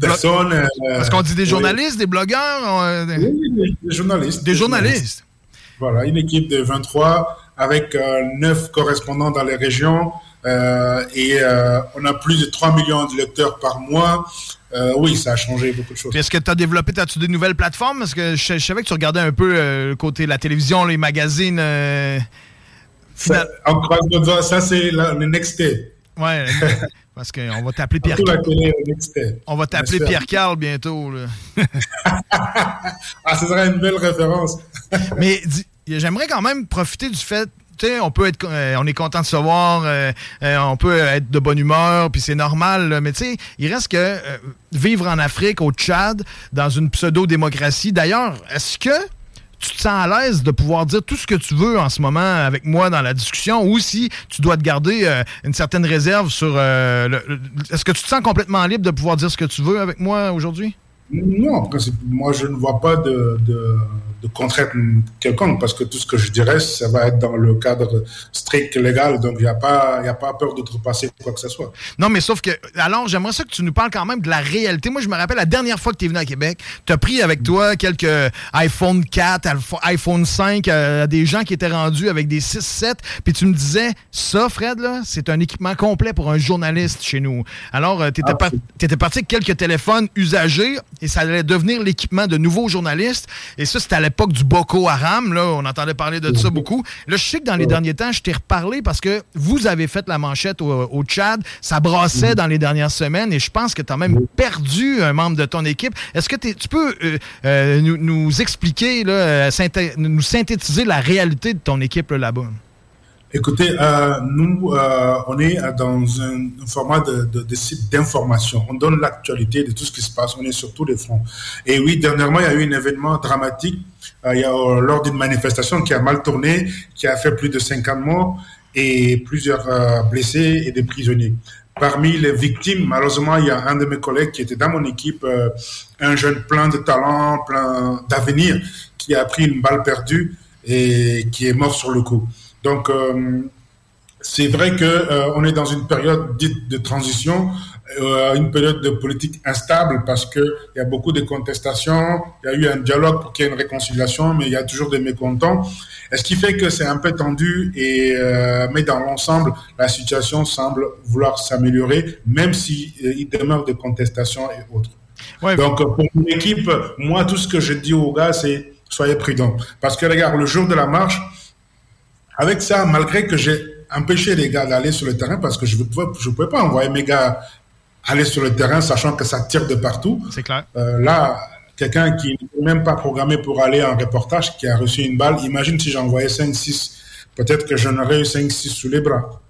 personnes. euh, Parce qu'on dit des oui. journalistes, des blogueurs. euh, des- Oui, des journalistes. Des journalistes. Voilà, une équipe de 23 avec euh, 9 correspondants dans les régions euh, et euh, on a plus de 3 millions de lecteurs par mois. Euh, oui, ça a changé beaucoup de choses. Est-ce que tu as développé, as-tu des nouvelles plateformes? Parce que je, je savais que tu regardais un peu le côté de la télévision, les magazines. Ça, on croise ça c'est le next step. Ouais, parce qu'on va t'appeler Pierre step. On va t'appeler. Pierre Carl bientôt. là. Ah, ce sera une belle référence. Mais j'aimerais quand même profiter du fait. tu sais, on peut être, euh, on est content de se voir, euh, euh, on peut être de bonne humeur, puis c'est normal. là, mais tu sais, il reste que vivre en Afrique, au Tchad, dans une pseudo-démocratie. D'ailleurs, est-ce que tu te sens à l'aise de pouvoir dire tout ce que tu veux en ce moment avec moi dans la discussion, ou si tu dois te garder euh, une certaine réserve sur. euh, est-ce que tu te sens complètement libre de pouvoir dire ce que tu veux avec moi aujourd'hui? Non, moi je ne vois pas de, de contrainte quelconque parce que tout ce que je dirais, ça va être dans le cadre strict légal, donc il n'y a, pas- y a pas peur d'outrepasser quoi que ce soit. Non, mais sauf que, alors, j'aimerais ça que tu nous parles quand même de la réalité. Moi, je me rappelle la dernière fois que tu es venu à Québec, tu as pris avec toi quelques iPhone 4, alpha- iPhone 5, euh, des gens qui étaient rendus avec des 6, 7, puis tu me disais, ça, Fred, là, c'est un équipement complet pour un journaliste chez nous. Alors, tu étais, parti avec quelques téléphones usagés et ça allait devenir l'équipement de nouveaux journalistes. Et ça, c'était à l'époque du Boko Haram, là, on entendait parler de ça beaucoup. Là, je sais que dans les derniers temps, je t'ai reparlé parce que vous avez fait la manchette au, au Tchad, ça brassait dans les dernières semaines et je pense que tu as même perdu un membre de ton équipe. Est-ce que tu peux euh, euh, nous, nous expliquer, là, euh, synthé- nous synthétiser la réalité de ton équipe là, là-bas? Écoutez, euh, nous, euh, on est dans un, un format de, de, de site d'information. On donne l'actualité de tout ce qui se passe. On est sur tous les fronts. Et oui, dernièrement, il y a eu un événement dramatique. Euh, il y a, euh, lors d'une manifestation qui a mal tourné, qui a fait plus de 50 morts et plusieurs euh, blessés et des prisonniers. Parmi les victimes, malheureusement, il y a un de mes collègues qui était dans mon équipe, un jeune plein de talent, plein d'avenir, qui a pris une balle perdue et qui est mort sur le coup. Donc, c'est vrai que on est dans une période dite de transition, euh, une période de politique instable parce que il y a beaucoup de contestations. Il y a eu un dialogue pour qu'il y ait une réconciliation, mais il y a toujours des mécontents. Et ce qui fait que c'est un peu tendu et euh, mais dans l'ensemble, la situation semble vouloir s'améliorer, même si euh, il demeure des contestations et autres. Donc pour mon équipe, moi tout ce que je dis aux gars, c'est soyez prudents parce que regarde le jour de la marche. Avec ça, malgré que j'ai empêché les gars d'aller sur le terrain parce que je ne pouvais, je pouvais pas envoyer mes gars aller sur le terrain sachant que ça tire de partout. C'est clair. Euh, là, quelqu'un qui n'est même pas programmé pour aller en reportage, qui a reçu une balle, imagine si j'envoyais 5-6, peut-être que j'en aurais eu 5-6 sous les bras.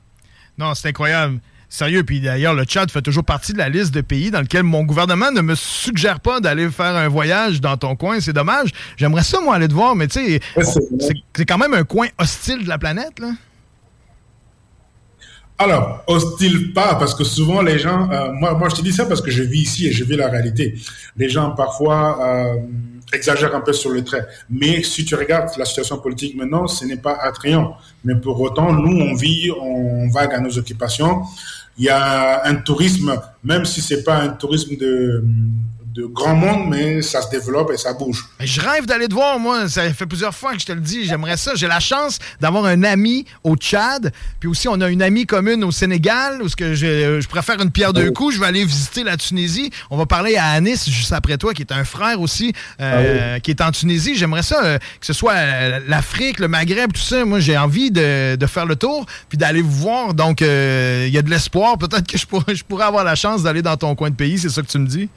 Non, c'est incroyable. Sérieux, puis d'ailleurs, le Tchad fait toujours partie de la liste de pays dans lequel mon gouvernement ne me suggère pas d'aller faire un voyage dans ton coin. C'est dommage. J'aimerais ça, moi, aller te voir, mais tu sais, c'est quand même un coin hostile de la planète, là. Alors, hostile pas, parce que souvent les gens, euh, moi, je te dis ça parce que je vis ici et je vis la réalité. Les gens parfois euh, exagèrent un peu sur le trait. Mais si tu regardes la situation politique maintenant, ce n'est pas attrayant. Mais pour autant, nous, on vit, on vague à nos occupations. Il y a un tourisme, même si c'est pas un tourisme de, de grand monde, mais ça se développe et ça bouge. Je rêve d'aller te voir, moi. Ça fait plusieurs fois que je te le dis. J'aimerais ça. J'ai la chance d'avoir un ami au Tchad. Puis aussi, on a une amie commune au Sénégal où ce que je, je préfère une pierre deux coups. Je vais aller visiter la Tunisie. On va parler à Anis juste après toi, qui est un frère aussi, euh, qui est en Tunisie. J'aimerais ça, euh, que ce soit euh, l'Afrique, le Maghreb, tout ça. Moi, j'ai envie de, de faire le tour puis d'aller vous voir. Donc, il y a de l'espoir. Peut-être que je pourrais, je pourrais avoir la chance d'aller dans ton coin de pays. C'est ça que tu me dis?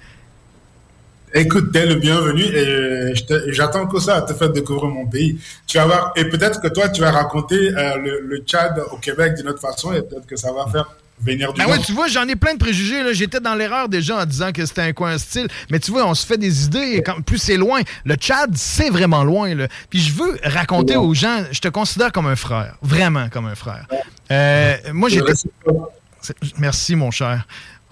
Écoute, t'es le bienvenu et te- j'attends que ça à te faire découvrir mon pays. Tu vas voir, et peut-être que toi, tu vas raconter euh, le, le Tchad au Québec d'une autre façon et peut-être que ça va faire venir du Nord. oui, tu vois, j'en ai plein de préjugés. J'étais dans l'erreur déjà en disant que c'était un coin hostile. Mais tu vois, on se fait des idées. et Quand, plus c'est loin. Le Tchad, c'est vraiment loin. Là. Puis je veux raconter aux gens, je te considère comme un frère. Vraiment comme un frère. Euh, moi, j'étais. Merci, mon cher.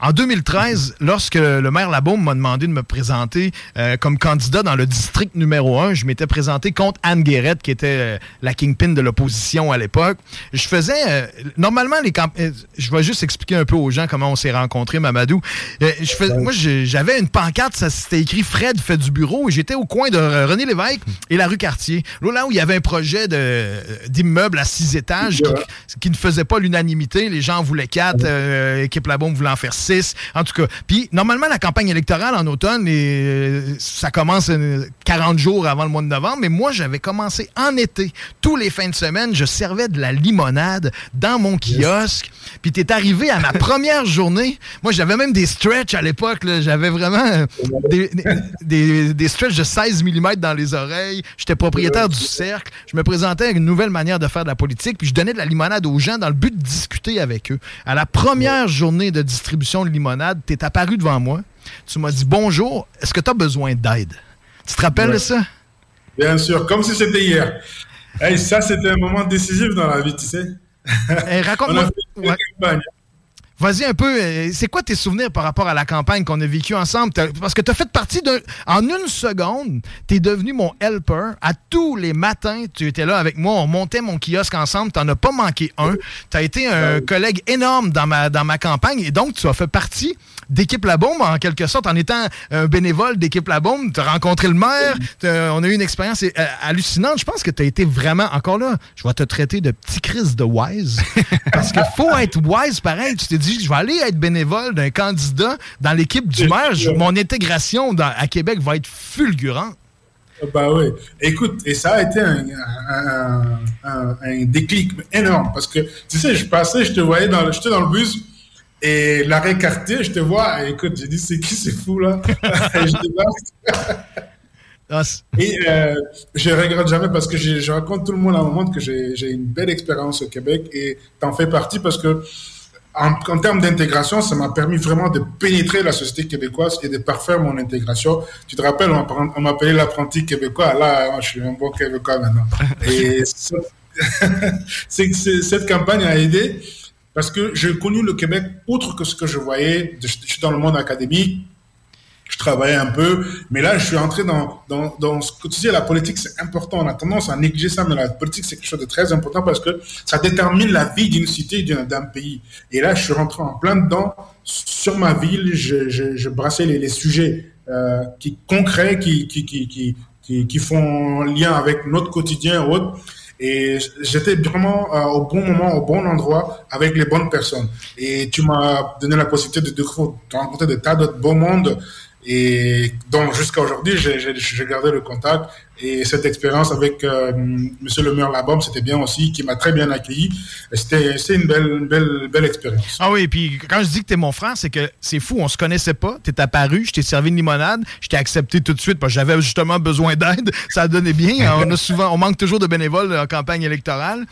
En 2013, lorsque le maire Labaume m'a demandé de me présenter euh, comme candidat dans le district numéro 1, je m'étais présenté contre Anne Guérette, qui était euh, la kingpin de l'opposition à l'époque. Je faisais... euh, normalement, les je vais juste expliquer un peu aux gens comment on s'est rencontrés, Mamadou. Moi, j'avais une pancarte, ça c'était écrit « Fred fait du bureau » et j'étais au coin de René Lévesque et la rue Cartier. Là, où il y avait un projet d'immeuble à six étages qui, qui ne faisait pas l'unanimité. Les gens en voulaient quatre, euh, Équipe Labaume voulait en faire six. En tout cas, puis normalement, la campagne électorale en automne, et, euh, ça commence euh, 40 jours avant le mois de novembre, mais moi, j'avais commencé en été. Tous les fins de semaine, je servais de la limonade dans mon kiosque. Puis t'es arrivé à ma première journée. Moi, j'avais même des stretches à l'époque. J'avais vraiment euh, des, des, des stretches de 16 mm dans les oreilles. J'étais propriétaire du cercle. Je me présentais avec une nouvelle manière de faire de la politique. Puis je donnais de la limonade aux gens dans le but de discuter avec eux. À la première journée de distribution de limonade, t'es apparu devant moi. Tu m'as dit bonjour. Est-ce que tu as besoin d'aide? Tu te rappelles de ça? Bien sûr, comme si c'était hier. Hey, ça, c'était un moment décisif dans la vie, tu sais. Eh, raconte-moi- On a fait une Ouais. campagne. Vas-y un peu, euh, c'est quoi tes souvenirs par rapport à la campagne qu'on a vécue ensemble? Parce que tu as fait partie d'un... En une seconde, tu es devenu mon helper. À tous les matins, tu étais là avec moi, on montait mon kiosque ensemble, tu as pas manqué un. Tu as été un collègue énorme dans ma, dans ma campagne et donc tu as fait partie d'équipe La Bombe en quelque sorte en étant un bénévole d'équipe La Bombe. Tu as rencontré le maire, on a eu une expérience euh, hallucinante. Je pense que tu as été vraiment, encore là, je vais te traiter de petit Chris de wise. Parce qu'il faut être wise pareil. Tu t'es dit, je vais aller être bénévole d'un candidat dans l'équipe du maire. Je- mon intégration dans- à Québec va être fulgurante. Bah oui. Écoute, et ça a été un, un, un- un déclic énorme parce que, tu sais, je passais, je te voyais dans, le- j'étais dans le bus et l'arrêt quartier, je te vois, et écoute, j'ai dit, c'est qui c'est fou là? Et je débarque. Et euh, je regrette jamais parce que je raconte tout le monde à un moment que j'ai une belle expérience au Québec et t'en fais partie parce que en, en termes d'intégration, ça m'a permis vraiment de pénétrer la société québécoise et de parfaire mon intégration. Tu te rappelles, on m'appelait l'apprenti québécois. Là, je suis un bon québécois maintenant. Et cette campagne a aidé parce que j'ai connu le Québec autre que ce que je voyais. Je, suis dans le monde académique, je travaillais un peu, mais là, je suis entré dans, dans, dans ce que la politique, c'est important. On a tendance à négliger ça, mais la politique, c'est quelque chose de très important parce que ça détermine la vie d'une cité, d'un pays. Et là, je suis rentré en plein dedans. Sur ma ville, je, je, je brassais les, les sujets euh, qui concrets, qui, qui, qui, qui, qui font lien avec notre quotidien ou autre. Et j'étais vraiment euh, au bon moment, au bon endroit, avec les bonnes personnes. Et tu m'as donné la possibilité de, de rencontrer des tas d'autres beaux mondes. Et donc, jusqu'à aujourd'hui, j'ai gardé le contact. Et cette expérience avec euh, Monsieur le maire Labom, c'était bien aussi, qui m'a très bien accueilli. Et C'était une belle, une belle, belle expérience. Ah oui, puis quand je dis que t'es mon frère, c'est que c'est fou, on se connaissait pas. T'es apparu, je t'ai servi une limonade, je t'ai accepté tout de suite parce que j'avais justement besoin d'aide. Ça a donné bien. On a souvent, on manque toujours de bénévoles en campagne électorale.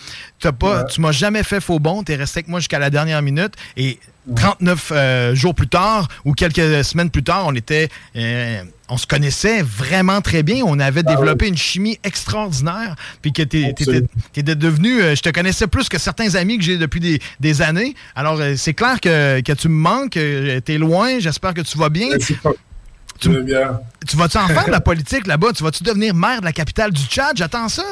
Pas, tu m'as jamais fait faux bon. T'es resté avec moi jusqu'à la dernière minute et 39 euh, jours plus tard ou quelques semaines plus tard, on était, euh, on se connaissait vraiment très bien. On avait développé une chimie extraordinaire. Puis que t'es- t'étais t'étais devenu, euh, je te connaissais plus que certains amis que j'ai depuis des, des années. Alors c'est clair que, que tu me manques, t'es loin. J'espère que tu vas bien. Tu veux bien. Tu vas-tu en faire de la politique là-bas? Tu vas-tu devenir maire de la capitale du Tchad? J'attends ça.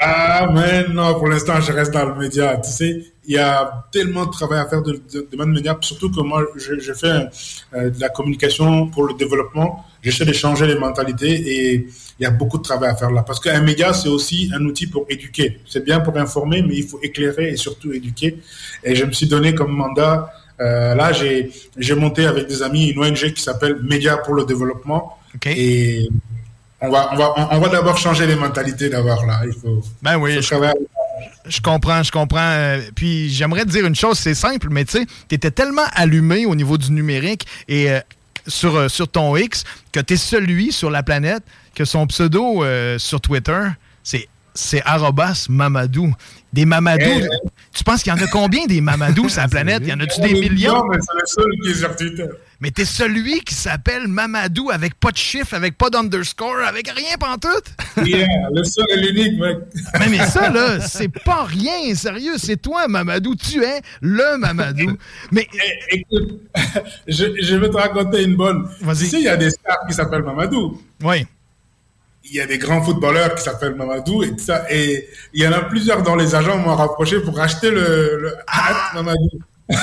Ah, mais non, pour l'instant, je reste dans le média. Tu sais, il y a tellement de travail à faire de, de, de même média, surtout que moi, je, je fais euh, de la communication pour le développement. J'essaie de changer les mentalités et il y a beaucoup de travail à faire là. Parce qu'un média, c'est aussi un outil pour éduquer. C'est bien pour informer, mais il faut éclairer et surtout éduquer. Et je me suis donné comme mandat, euh, là, j'ai monté avec des amis une ONG qui s'appelle Média pour le développement. Et on va, on va, on, on va d'abord changer les mentalités d'abord là. Il faut, Ben oui, faut je, travailler. Je comprends, je comprends. Euh, puis j'aimerais te dire une chose, c'est simple, mais tu sais, t'étais tellement allumé au niveau du numérique et euh, sur, euh, sur ton X que t'es celui sur la planète que son pseudo euh, sur Twitter, c'est c'est arrobas Mamadou. Des Mamadou. Eh, tu penses qu'il y en a combien des Mamadou sur la planète? Y en a-tu des millions? Non, mais c'est le seul qui est sur Twitter. Mais t'es celui qui s'appelle Mamadou avec pas de chiffre, avec pas d'underscore, avec rien pantoute. Yeah, le seul et l'unique, mec. Mais, mais ça, là, c'est pas rien, sérieux. C'est toi, Mamadou. Tu es le Mamadou. Mais Eh, écoute, je, je vais te raconter une bonne. Vas-y. Tu sais, il y a des stars qui s'appellent Mamadou. oui. Il y a des grands footballeurs qui s'appellent Mamadou et tout ça. Et il y en a plusieurs dont les agents m'ont rapproché pour acheter le, le hat Mamadou.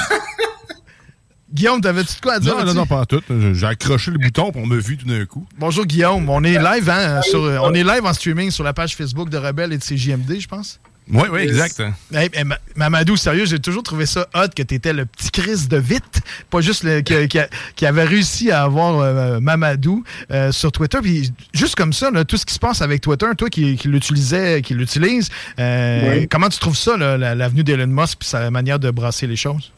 Guillaume, t'avais-tu de quoi à dire? Non, non, non, pas tout. J'ai accroché le bouton pour on m'a vu tout d'un coup. Bonjour Guillaume, on est live, hein, sur- on est live en streaming sur la page Facebook de Rebelle et de CJMD, je pense. Oui, oui, exact. Hey, hey, Ma- Mamadou, sérieux, j'ai toujours trouvé ça hot que t'étais le petit Chris de vite, pas juste le, qui, qui a- qui avait réussi à avoir euh, Mamadou euh, sur Twitter. Puis juste comme ça, là, tout ce qui se passe avec Twitter, toi qui, qui l'utilisais, qui l'utilise, euh, Oui. comment tu trouves ça, l'avenue d'Elon Musk puis sa manière de brasser les choses?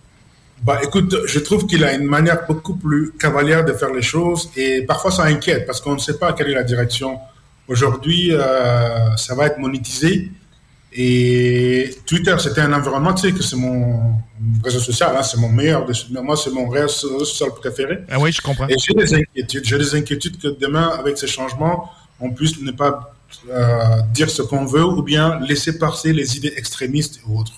Bah, écoute, je trouve qu'il a une manière beaucoup plus cavalière de faire les choses et parfois ça inquiète parce qu'on ne sait pas quelle est la direction. Aujourd'hui, euh, ça va être monétisé et Twitter, c'était un environnement, tu sais que c'est mon réseau social, hein, c'est mon meilleur, moi c'est mon réseau social préféré. Ah oui, je comprends. Et j'ai des inquiétudes. J'ai des inquiétudes que demain, avec ces changements, on puisse ne pas euh, dire ce qu'on veut ou bien laisser passer les idées extrémistes et autres.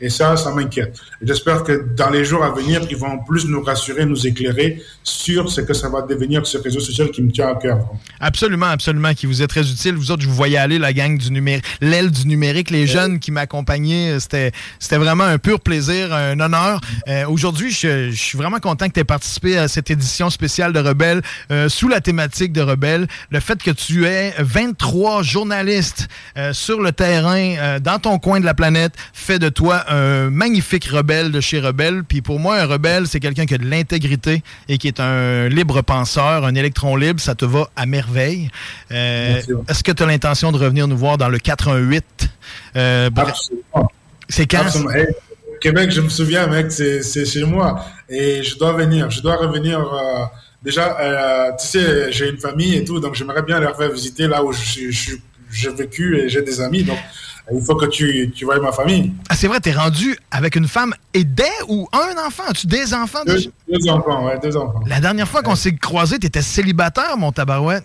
Et ça, ça m'inquiète. J'espère que dans les jours à venir, ils vont plus nous rassurer, nous éclairer sur ce que ça va devenir ce réseau social qui me tient à cœur. Absolument, absolument, qui vous est très utile. Vous autres, je vous voyais aller, la gang du numérique, l'aile du numérique, les jeunes qui m'accompagnaient. euh, C'était, c'était vraiment un pur plaisir, un honneur. Euh, aujourd'hui, je, je suis vraiment content que tu aies participé à cette édition spéciale de Rebelle euh, sous la thématique de Rebelle. Le fait que tu aies 23 journalistes euh, sur le terrain, euh, dans ton coin de la planète, fait de toi un magnifique rebelle de chez Rebelle. Puis pour moi, un rebelle, c'est quelqu'un qui a de l'intégrité et qui est un libre penseur, un électron libre. Ça te va à merveille. Euh. Est-ce que tu as l'intention de revenir nous voir dans le 88? Euh, c'est quand? Hey, Québec, je me souviens, mec, c'est chez moi. Et je dois venir. Je dois revenir. euh, déjà, tu sais, j'ai une famille et tout, donc j'aimerais bien leur faire visiter là où je suis- je suis- j'ai vécu et j'ai des amis. Donc, il faut que tu, tu voies ma famille. Ah, c'est vrai, t'es rendu avec une femme et des ou un enfant? As-tu des enfants Deux, déjà? deux enfants, ouais, deux enfants. La dernière fois qu'on s'est croisés, t'étais célibataire, mon tabarouette.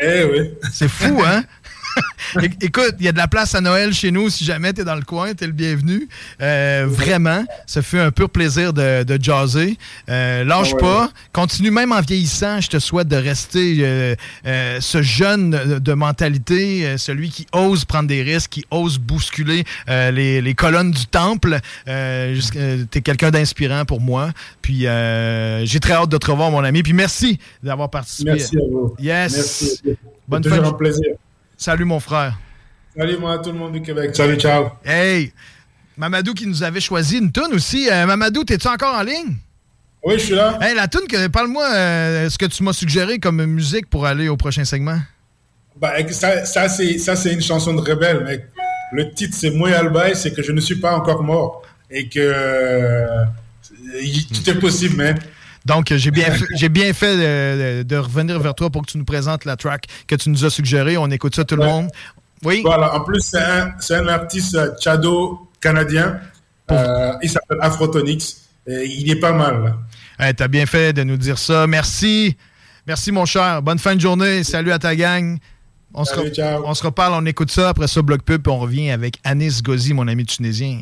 Eh oui. C'est fou, hein? Écoute, il y a de la place à Noël chez nous. Si jamais t'es dans le coin, t'es le bienvenu. Euh, vraiment, ça fait un pur plaisir de, de jaser. Euh, lâche Ah pas. Continue même en vieillissant. Je te souhaite de rester euh, ce jeune de, mentalité, celui qui ose prendre des risques, qui ose bousculer les, les colonnes du temple. Jusqu'à- t'es quelqu'un d'inspirant pour moi. Puis j'ai très hâte de te revoir, mon ami. Puis merci d'avoir participé. Merci à vous. Yes. Merci. Bonne fin de- plaisir. Salut, mon frère. Salut, moi, tout le monde du Québec. Salut, ciao. Hey, Mamadou qui nous avait choisi une toune aussi. Euh, Mamadou, t'es-tu encore en ligne? Oui, je suis là. Hey, la toune, que- parle-moi euh, ce que tu m'as suggéré comme musique pour aller au prochain segment. Bah, ça, ça c'est ça, c'est une chanson de rebelle, mec. Le titre, c'est Moi Albay, c'est que je ne suis pas encore mort. Et que euh, tout est possible, mais. Donc, euh, j'ai bien fait, j'ai bien fait de, revenir vers toi pour que tu nous présentes la track que tu nous as suggérée. On écoute ça tout le monde. Oui? Voilà, en plus, c'est un, c'est un artiste euh, tchado-canadien. Euh, il s'appelle Afrotonix. Et il est pas mal. Hey, T'as bien fait de nous dire ça. Merci. Merci, mon cher. Bonne fin de journée. Salut à ta gang. On, se, Salut, re- ciao. on se reparle, on écoute ça. Après ça, Bloc Pub, on revient avec Anis Gozi, mon ami tunisien.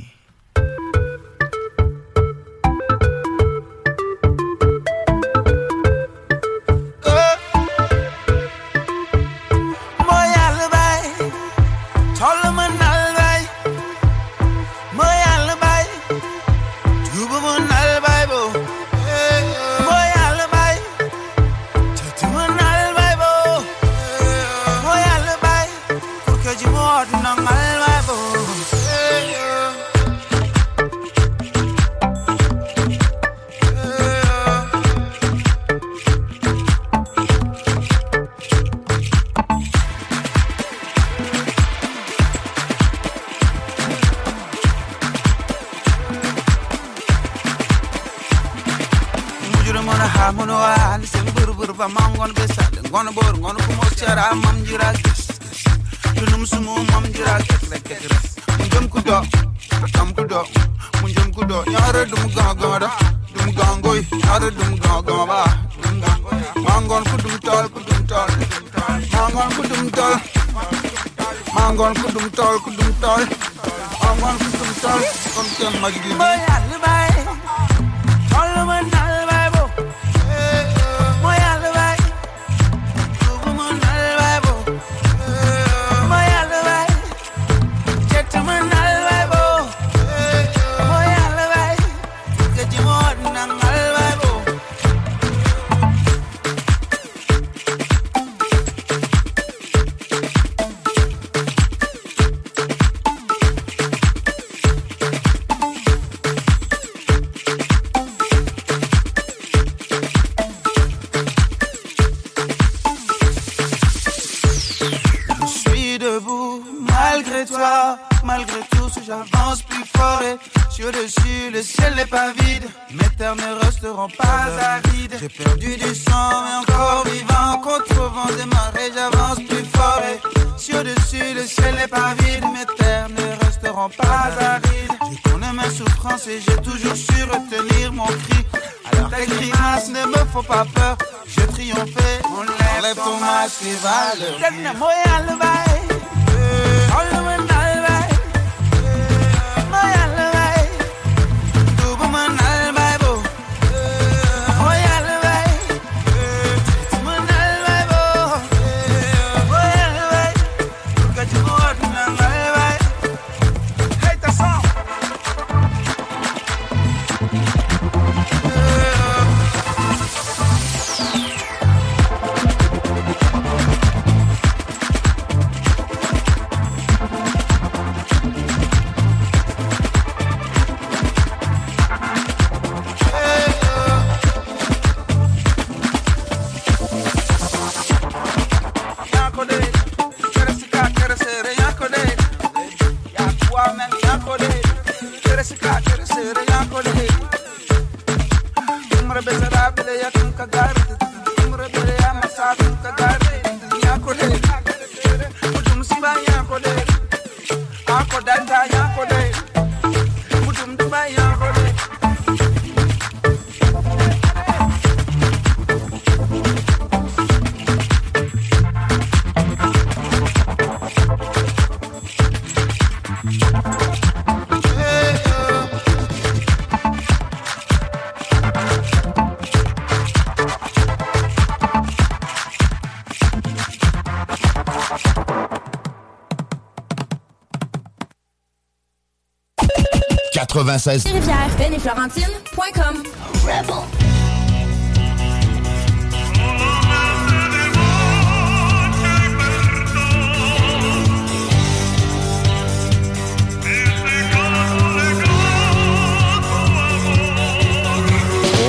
Rivière, Ben et Florentine.com. Rebel.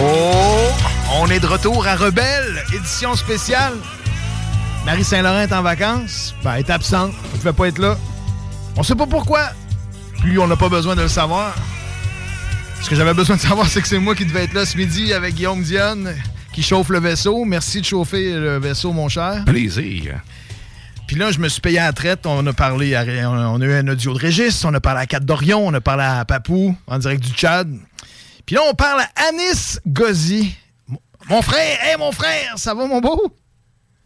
Oh! On est de retour à Rebelle, édition spéciale. Marie Saint-Laurent est en vacances. Ben, elle est absente. Elle ne pouvait pas être là. On sait pas pourquoi. Puis on n'a pas besoin de le savoir. Ce que j'avais besoin de savoir, c'est que c'est moi qui devais être là ce midi avec Guillaume Dionne qui chauffe le vaisseau. Merci de chauffer le vaisseau, mon cher. Plaisir. Puis là, je me suis payé à la traite. On a parlé, à- on a eu un audio de Régis, on a parlé à Cat d'Orion, on a parlé à Papou en direct du Tchad. Puis là, on parle à Anis Gozi. Mon- frère, hé mon frère, ça va mon beau?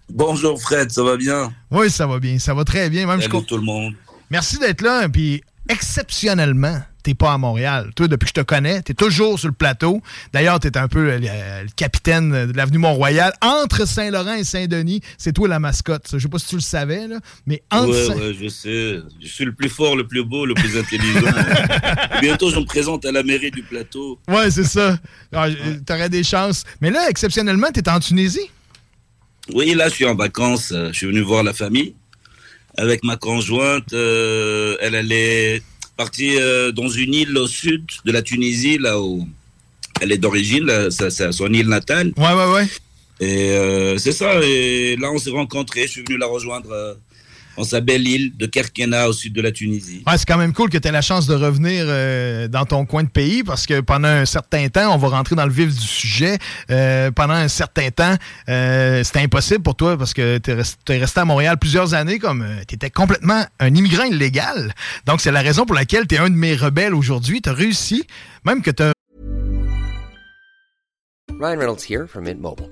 Bonjour Fred, ça va bien? Oui, ça va bien, ça va très bien. Même je Salut tout le monde. Merci d'être là. Puis exceptionnellement, t'es pas à Montréal. Toi, depuis que je te connais, t'es toujours sur le plateau. D'ailleurs, t'es un peu euh, le, le capitaine de l'avenue Mont-Royal. Entre Saint-Laurent et Saint-Denis, c'est toi la mascotte. Je sais pas si tu le savais, là, mais entre Ouais, Saint- ouais, je sais. Je suis le plus fort, le plus beau, le plus intelligent. Bientôt, je me présente à la mairie du plateau. Ouais, c'est ça. Ah, euh, T'aurais des chances. Mais là, exceptionnellement, t'es en Tunisie. Oui, là, je suis en vacances. euh, Je suis venu voir la famille avec ma conjointe. euh, elle, elle est partie euh, dans une île au sud de la Tunisie, là où elle est d'origine, c'est son île natale. Ouais, ouais, ouais. Et euh, c'est ça. Et là, on s'est rencontrés. Je suis venu la rejoindre euh, dans sa belle île de Kerkena au sud de la Tunisie. Ouais, c'est quand même cool que tu aies la chance de revenir euh, dans ton coin de pays parce que pendant un certain temps, on va rentrer dans le vif du sujet, euh, pendant un certain temps, euh, c'était impossible pour toi parce que tu es, resté à Montréal plusieurs années comme tu étais complètement un immigrant illégal. Donc, c'est la raison pour laquelle tu es un de mes rebelles aujourd'hui. Tu as réussi, même que tu as Ryan Reynolds here from Mint Mobile.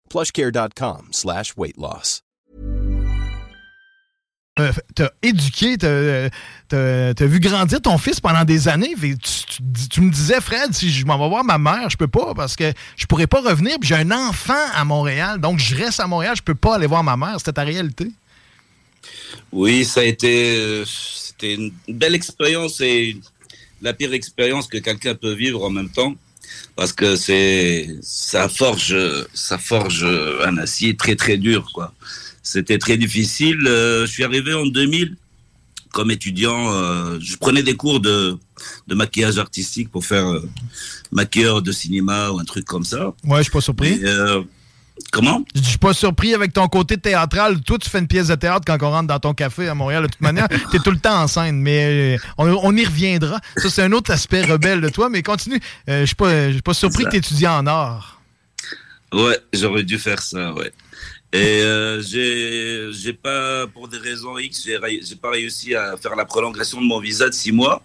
plushcare.com slash weight loss. Euh, t'as éduqué, t'as t'as- t'as vu grandir ton fils pendant des années. Tu, tu- tu me disais, Fred, si je m'en vais voir ma mère, je peux pas parce que je pourrais pas revenir. puis J'ai un enfant à Montréal, donc je reste à Montréal, je peux pas aller voir ma mère. C'était ta réalité. Oui, ça a été, euh, c'était une belle expérience et la pire expérience que quelqu'un peut vivre en même temps, parce que c'est, ça forge, ça forge un acier très très dur, quoi. C'était très difficile. Euh, je suis arrivé en 2000 comme étudiant. euh, je prenais des cours de, de maquillage artistique pour faire euh, maquilleur de cinéma ou un truc comme ça. Ouais, je suis pas surpris. Et, comment? Je suis pas surpris avec ton côté théâtral. Toi, tu fais une pièce de théâtre quand on rentre dans ton café à Montréal. De toute manière, t'es tout le temps en scène, mais euh, on, on y reviendra. Ça, c'est un autre aspect rebelle de toi, mais continue. Euh, je suis pas, je suis pas surpris que tu en art. Ouais, j'aurais dû faire ça, ouais. Et euh, j'ai, j'ai pas, pour des raisons X, j'ai, j'ai pas réussi à faire la prolongation de mon visa de six mois.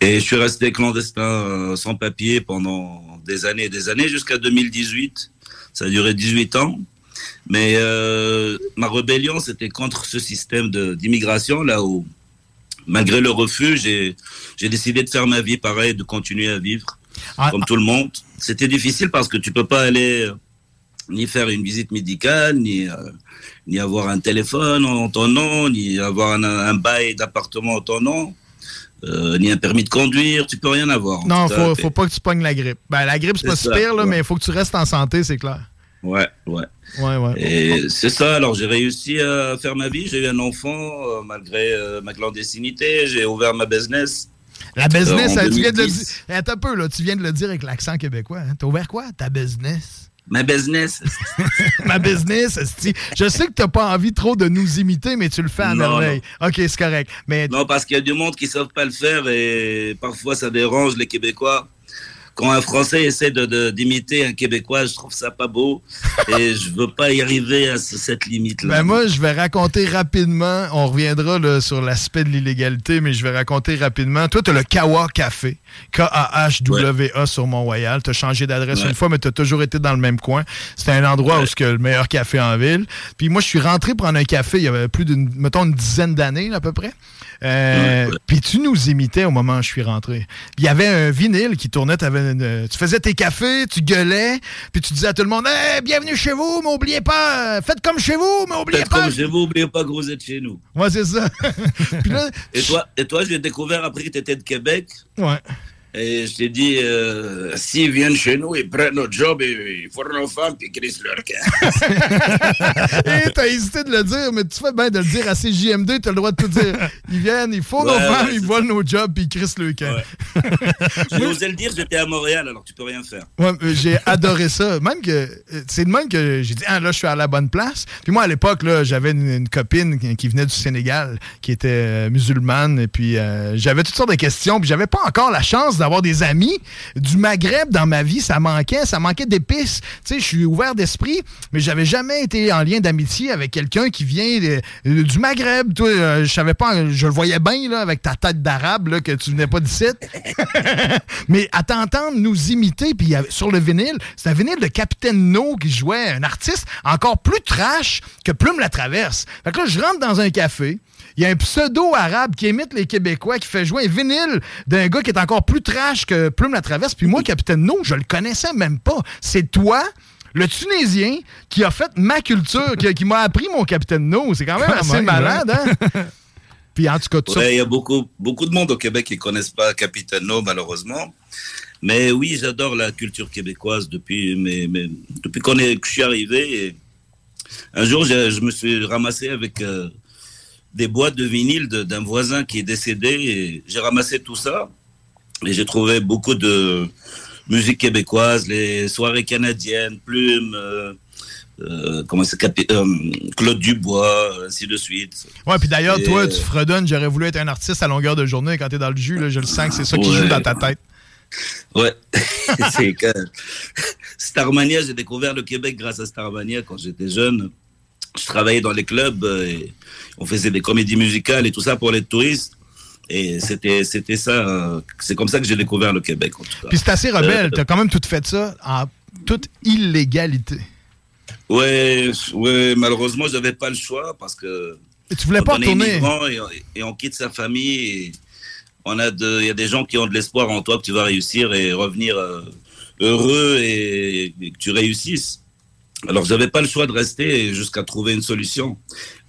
Et je suis resté clandestin, sans papier pendant des années et des années, jusqu'à 2018. Ça a duré 18 ans. Mais euh, ma rébellion, c'était contre ce système d'immigration, là où, malgré le refus, j'ai, décidé de faire ma vie pareil, de continuer à vivre Ah, comme tout le monde. C'était difficile parce que tu peux pas aller euh, ni faire une visite médicale, ni, euh, ni avoir un téléphone en ton nom, ni avoir un, un bail d'appartement en ton nom, euh, ni un permis de conduire. Tu peux rien avoir. Non, faut, faut pas que tu pognes la grippe. Ben, la grippe, c'est pas si pire, là, ouais. mais il faut que tu restes en santé, c'est clair. Ouais, ouais. Ouais, ouais. Et c'est ça, alors j'ai réussi à faire ma vie, j'ai eu un enfant euh, malgré euh, ma clandestinité, j'ai ouvert ma business. La business, tu viens de le 2010. dire. Attends un peu, là, tu viens de le dire avec l'accent québécois. hein. T'as ouvert quoi? Ta business? Ma business. Ma business. Je sais que t'as pas envie trop de nous imiter, mais tu le fais à merveille. OK, c'est correct. Mais Non, parce qu'il y a du monde qui ne savent pas le faire et parfois ça dérange les Québécois. Quand un Français essaie de, de- d'imiter un Québécois, je trouve ça pas beau et je veux pas y arriver à ce- cette limite-là. Ben moi, je vais raconter rapidement. On reviendra là, sur l'aspect de l'illégalité, mais je vais raconter rapidement. Toi, tu as le Kawa Café. K-A-H-W-A sur Mont-Royal. Tu as changé d'adresse Ouais. une fois, mais tu as toujours été dans le même coin. C'était un endroit où c'est le meilleur café en ville. Puis moi, je suis rentré prendre un café il y avait plus d'une, mettons, une dizaine d'années à peu près. Euh, Puis tu nous imitais au moment où je suis rentré. Il y avait un vinyle qui tournait. t'avais une- tu faisais tes cafés, tu gueulais, puis tu disais à tout le monde Hey, bienvenue chez vous, mais oubliez pas, faites comme chez vous, mais oubliez Faites pas. comme chez vous, oubliez pas que vous êtes chez nous. Ouais, c'est ça. Là, Et toi, et toi j'ai découvert après que tu étais de Québec. ouais. Et je t'ai dit, euh, s'ils viennent chez nous, ils prennent notre job et ils forment nos femmes puis ils crissent leur camp. Et t'as hésité de le dire, mais tu fais bien de le dire à CJMD, t'as le droit de tout dire. Ils viennent, ils font nos Ouais, femmes, ouais, ils volent nos jobs, puis ils crissent le camp. J'ai osé le dire, j'étais à Montréal, alors tu peux rien faire. Ouais, j'ai adoré ça. Même que c'est de même que j'ai dit ah là je suis à la bonne place. Puis moi à l'époque là, j'avais une, une copine qui, venait du Sénégal qui était euh, musulmane et puis euh, j'avais toutes sortes de questions puis j'avais pas encore la chance d'avoir des amis. Du Maghreb dans ma vie, ça manquait. Ça manquait d'épices. Tu sais, je suis ouvert d'esprit, mais j'avais jamais été en lien d'amitié avec quelqu'un qui vient du Maghreb. Toi, euh, je savais pas, je le voyais bien là, avec ta tête d'arabe que tu venais pas d'ici. mais à t'entendre nous imiter, puis sur le vinyle, c'est un vinyle de Capitaine No qui jouait un artiste encore plus trash que Plume la Traverse. Fait là, je rentre dans un café. Il y a un pseudo-arabe qui imite les Québécois, qui fait jouer un vinyle d'un gars qui est encore plus trash que Plume la Traverse. Puis moi, Capitaine No, je le connaissais même pas. C'est toi, le Tunisien, qui a fait ma culture, qui, qui m'a appris mon Capitaine No. C'est quand même Quand assez malade, hein? Puis en tout cas, tout ça. Il y a beaucoup, beaucoup de monde au Québec qui ne connaissent pas Capitano, malheureusement. Mais oui, j'adore la culture québécoise depuis, depuis qu'on est, que je suis arrivé. Et un jour, je, je me suis ramassé avec euh, des boîtes de vinyle d'un voisin qui est décédé. J'ai ramassé tout ça et j'ai trouvé beaucoup de musique québécoise, les soirées canadiennes, Plume, euh, euh, comment euh, Claude Dubois, ainsi de suite. Ouais, puis d'ailleurs, Et, toi, tu fredonnes, j'aurais voulu être un artiste à longueur de journée quand t'es dans le jus, là, je le sens que c'est ça qui joue dans ta tête. Ouais, c'est que Starmania, j'ai découvert le Québec grâce à Starmania quand j'étais jeune. Je travaillais dans les clubs euh, et on faisait des comédies musicales et tout ça pour les touristes. Et c'était c'était ça, euh, c'est comme ça que j'ai découvert le Québec en tout cas. Puis c'est assez rebelle, Euh, t'as quand même tout fait ça en toute illégalité. Ouais, ouais, malheureusement, j'avais pas le choix parce que. Et tu voulais pas retourner? Et, et on quitte sa famille. Et on a de, il y a des gens qui ont de l'espoir en toi que tu vas réussir et revenir euh, heureux et, et que tu réussisses. Alors, j'avais pas le choix de rester jusqu'à trouver une solution.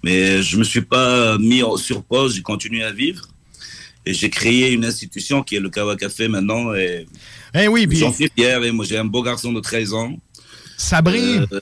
Mais je me suis pas mis sur pause, j'ai continué à vivre. Et j'ai créé une institution qui est le Kawa Café maintenant. Et Eh oui, puis J'en suis fier. Et moi, j'ai un beau garçon de 13 ans. Sabri, Euh,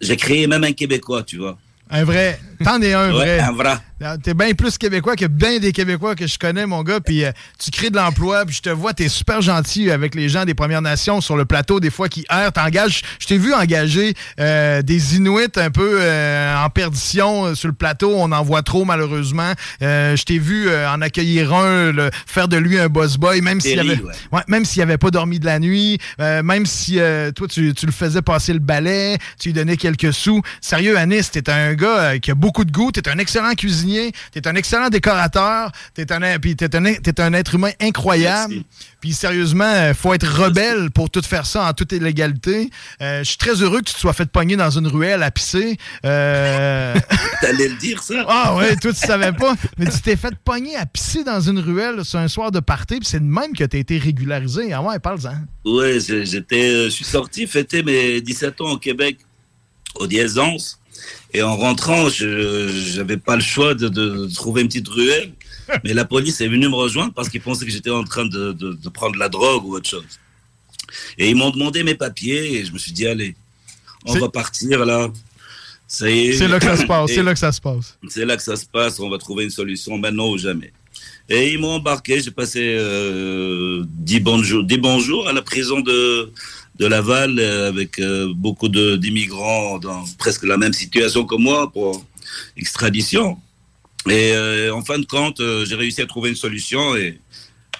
j'ai créé même un Québécois, tu vois. un vrai. T'en es un Ouais, vrai. vrai. Ah, T'es bien plus québécois que bien des Québécois que je connais, mon gars. Puis euh, tu crées de l'emploi. Puis je te vois, t'es super gentil avec les gens des Premières Nations sur le plateau, des fois qui errent. T'engages. Je t'ai vu engager euh, des Inuits un peu euh, en perdition euh, sur le plateau. On en voit trop, malheureusement. Euh, je t'ai vu euh, en accueillir un, le- faire de lui un boss boy, même s'il avait, ouais. ouais, même s'il avait pas dormi de la nuit, euh, même si euh, toi, tu, tu le faisais passer le balai, tu lui donnais quelques sous. Sérieux, Anis, t'es un gars euh, qui a beaucoup de goût, t'es un excellent cuisinier, t'es un excellent décorateur, t'es un, puis t'es un, être humain incroyable. Puis sérieusement, il faut être rebelle pour tout faire ça en toute illégalité. Euh, je suis très heureux que tu te sois fait pogner dans une ruelle à pisser. Euh... T'allais le dire, ça? Ah ouais, toi, tu savais pas. Mais tu t'es fait pogner à pisser dans une ruelle sur un soir de party, puis c'est de même que t'as été régularisé. Ah ouais, parle-en. J'ai- j'étais, euh, je suis sorti fêter mes 17 ans au Québec, au Diésance. Et en rentrant, je j'avais pas le choix de, de trouver une petite ruelle. Mais la police est venue me rejoindre parce qu'ils pensaient que j'étais en train de, de, de prendre la drogue ou autre chose. Et ils m'ont demandé mes papiers et je me suis dit, allez, on va partir là. Ça y est. C'est là que ça se passe, c'est là que ça se passe. c'est là que ça se passe, on va trouver une solution maintenant ou jamais. Et ils m'ont embarqué, j'ai passé euh, dix bons jours, dix bons jours à la prison de, de Laval euh, avec euh, beaucoup de- d'immigrants dans presque la même situation que moi pour extradition. Et euh, en fin de compte, euh, j'ai réussi à trouver une solution et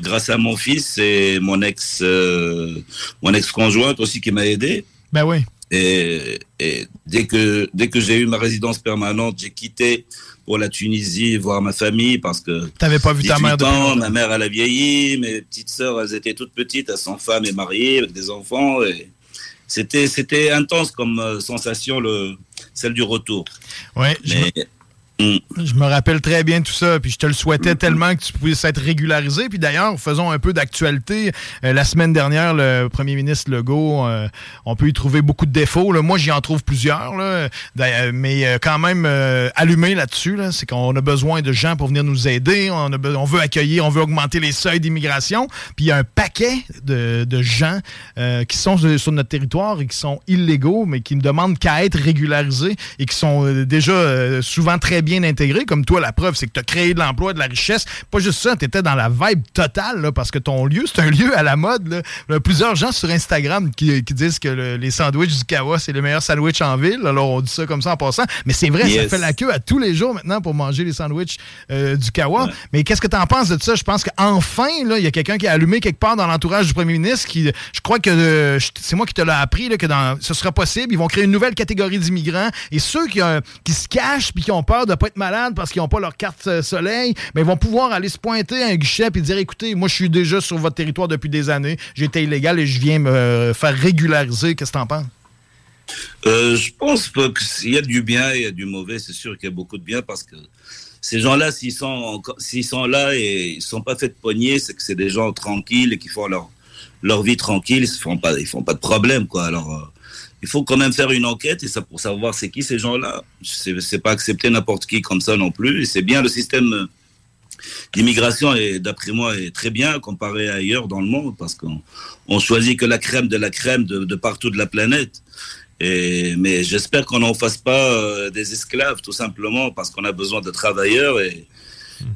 grâce à mon fils et mon ex, euh, mon ex-conjointe aussi qui m'a aidé. Ben oui. Et, et dès que dès que j'ai eu ma résidence permanente, j'ai quitté pour la Tunisie voir ma famille parce que T'avais pas vu ta 18 mère depuis ans, ma mère elle a vieilli, mes petites sœurs elles étaient toutes petites, elles sont femmes et mariées avec des enfants et c'était c'était intense comme euh, sensation le celle du retour. Ouais, je Mais Mm. Je me rappelle très bien tout ça, puis je te le souhaitais tellement que tu puisses être régularisé. Puis d'ailleurs, faisons un peu d'actualité. Euh, la semaine dernière, le premier ministre Legault, euh, on peut y trouver beaucoup de défauts. Moi, j'y en trouve plusieurs. D'ailleurs, mais euh, quand même euh, allumé là-dessus. Là. C'est qu'on a besoin de gens pour venir nous aider. On, veut accueillir, on veut augmenter les seuils d'immigration. Puis il y a un paquet de, de gens euh, qui sont sur notre territoire et qui sont illégaux, mais qui ne demandent qu'à être régularisés et qui sont euh, déjà euh, souvent très bien intégré, comme toi, la preuve, c'est que tu as créé de l'emploi, de la richesse. Pas juste ça, tu étais dans la vibe totale, là, parce que ton lieu, c'est un lieu à la mode. là. Il y a plusieurs gens sur Instagram qui, qui disent que le- les sandwichs du Kawa, c'est les meilleurs sandwichs en ville. Alors, on dit ça comme ça en passant. Mais c'est vrai, ça fait la queue à tous les jours maintenant pour manger les sandwichs euh, du Kawa. Mais qu'est-ce que tu en penses de ça? Je pense qu'enfin, il y a quelqu'un qui a allumé quelque part dans l'entourage du premier ministre qui, je crois que euh, c'est moi qui te l'ai appris, là, que dans, ce sera possible. Ils vont créer une nouvelle catégorie d'immigrants et ceux qui, euh, qui se cachent puis qui ont peur de ne pas être malades parce qu'ils n'ont pas leur carte euh, soleil, mais ils vont pouvoir aller se pointer à un guichet et dire écoutez, moi, je suis déjà sur votre territoire depuis des années. J'étais illégal et je viens me euh, faire régulariser. Qu'est-ce que t'en penses? Euh, je pense s'il y a du bien, il y a du mauvais. C'est sûr qu'il y a beaucoup de bien parce que ces gens-là, s'ils sont, s'ils sont là et ils sont pas faits de poignée, c'est que c'est des gens tranquilles et qui font leur, leur vie tranquille. Ils font pas, ils font pas de problème, quoi. Alors, il faut quand même faire une enquête et ça pour savoir c'est qui ces gens-là. C'est, pas accepter n'importe qui comme ça non plus. Et c'est bien le système euh, d'immigration est, d'après moi, est très bien comparé ailleurs dans le monde parce qu'on on choisit que la crème de la crème de, partout de la planète. Et, mais j'espère qu'on n'en fasse pas euh, des esclaves, tout simplement, parce qu'on a besoin de travailleurs et,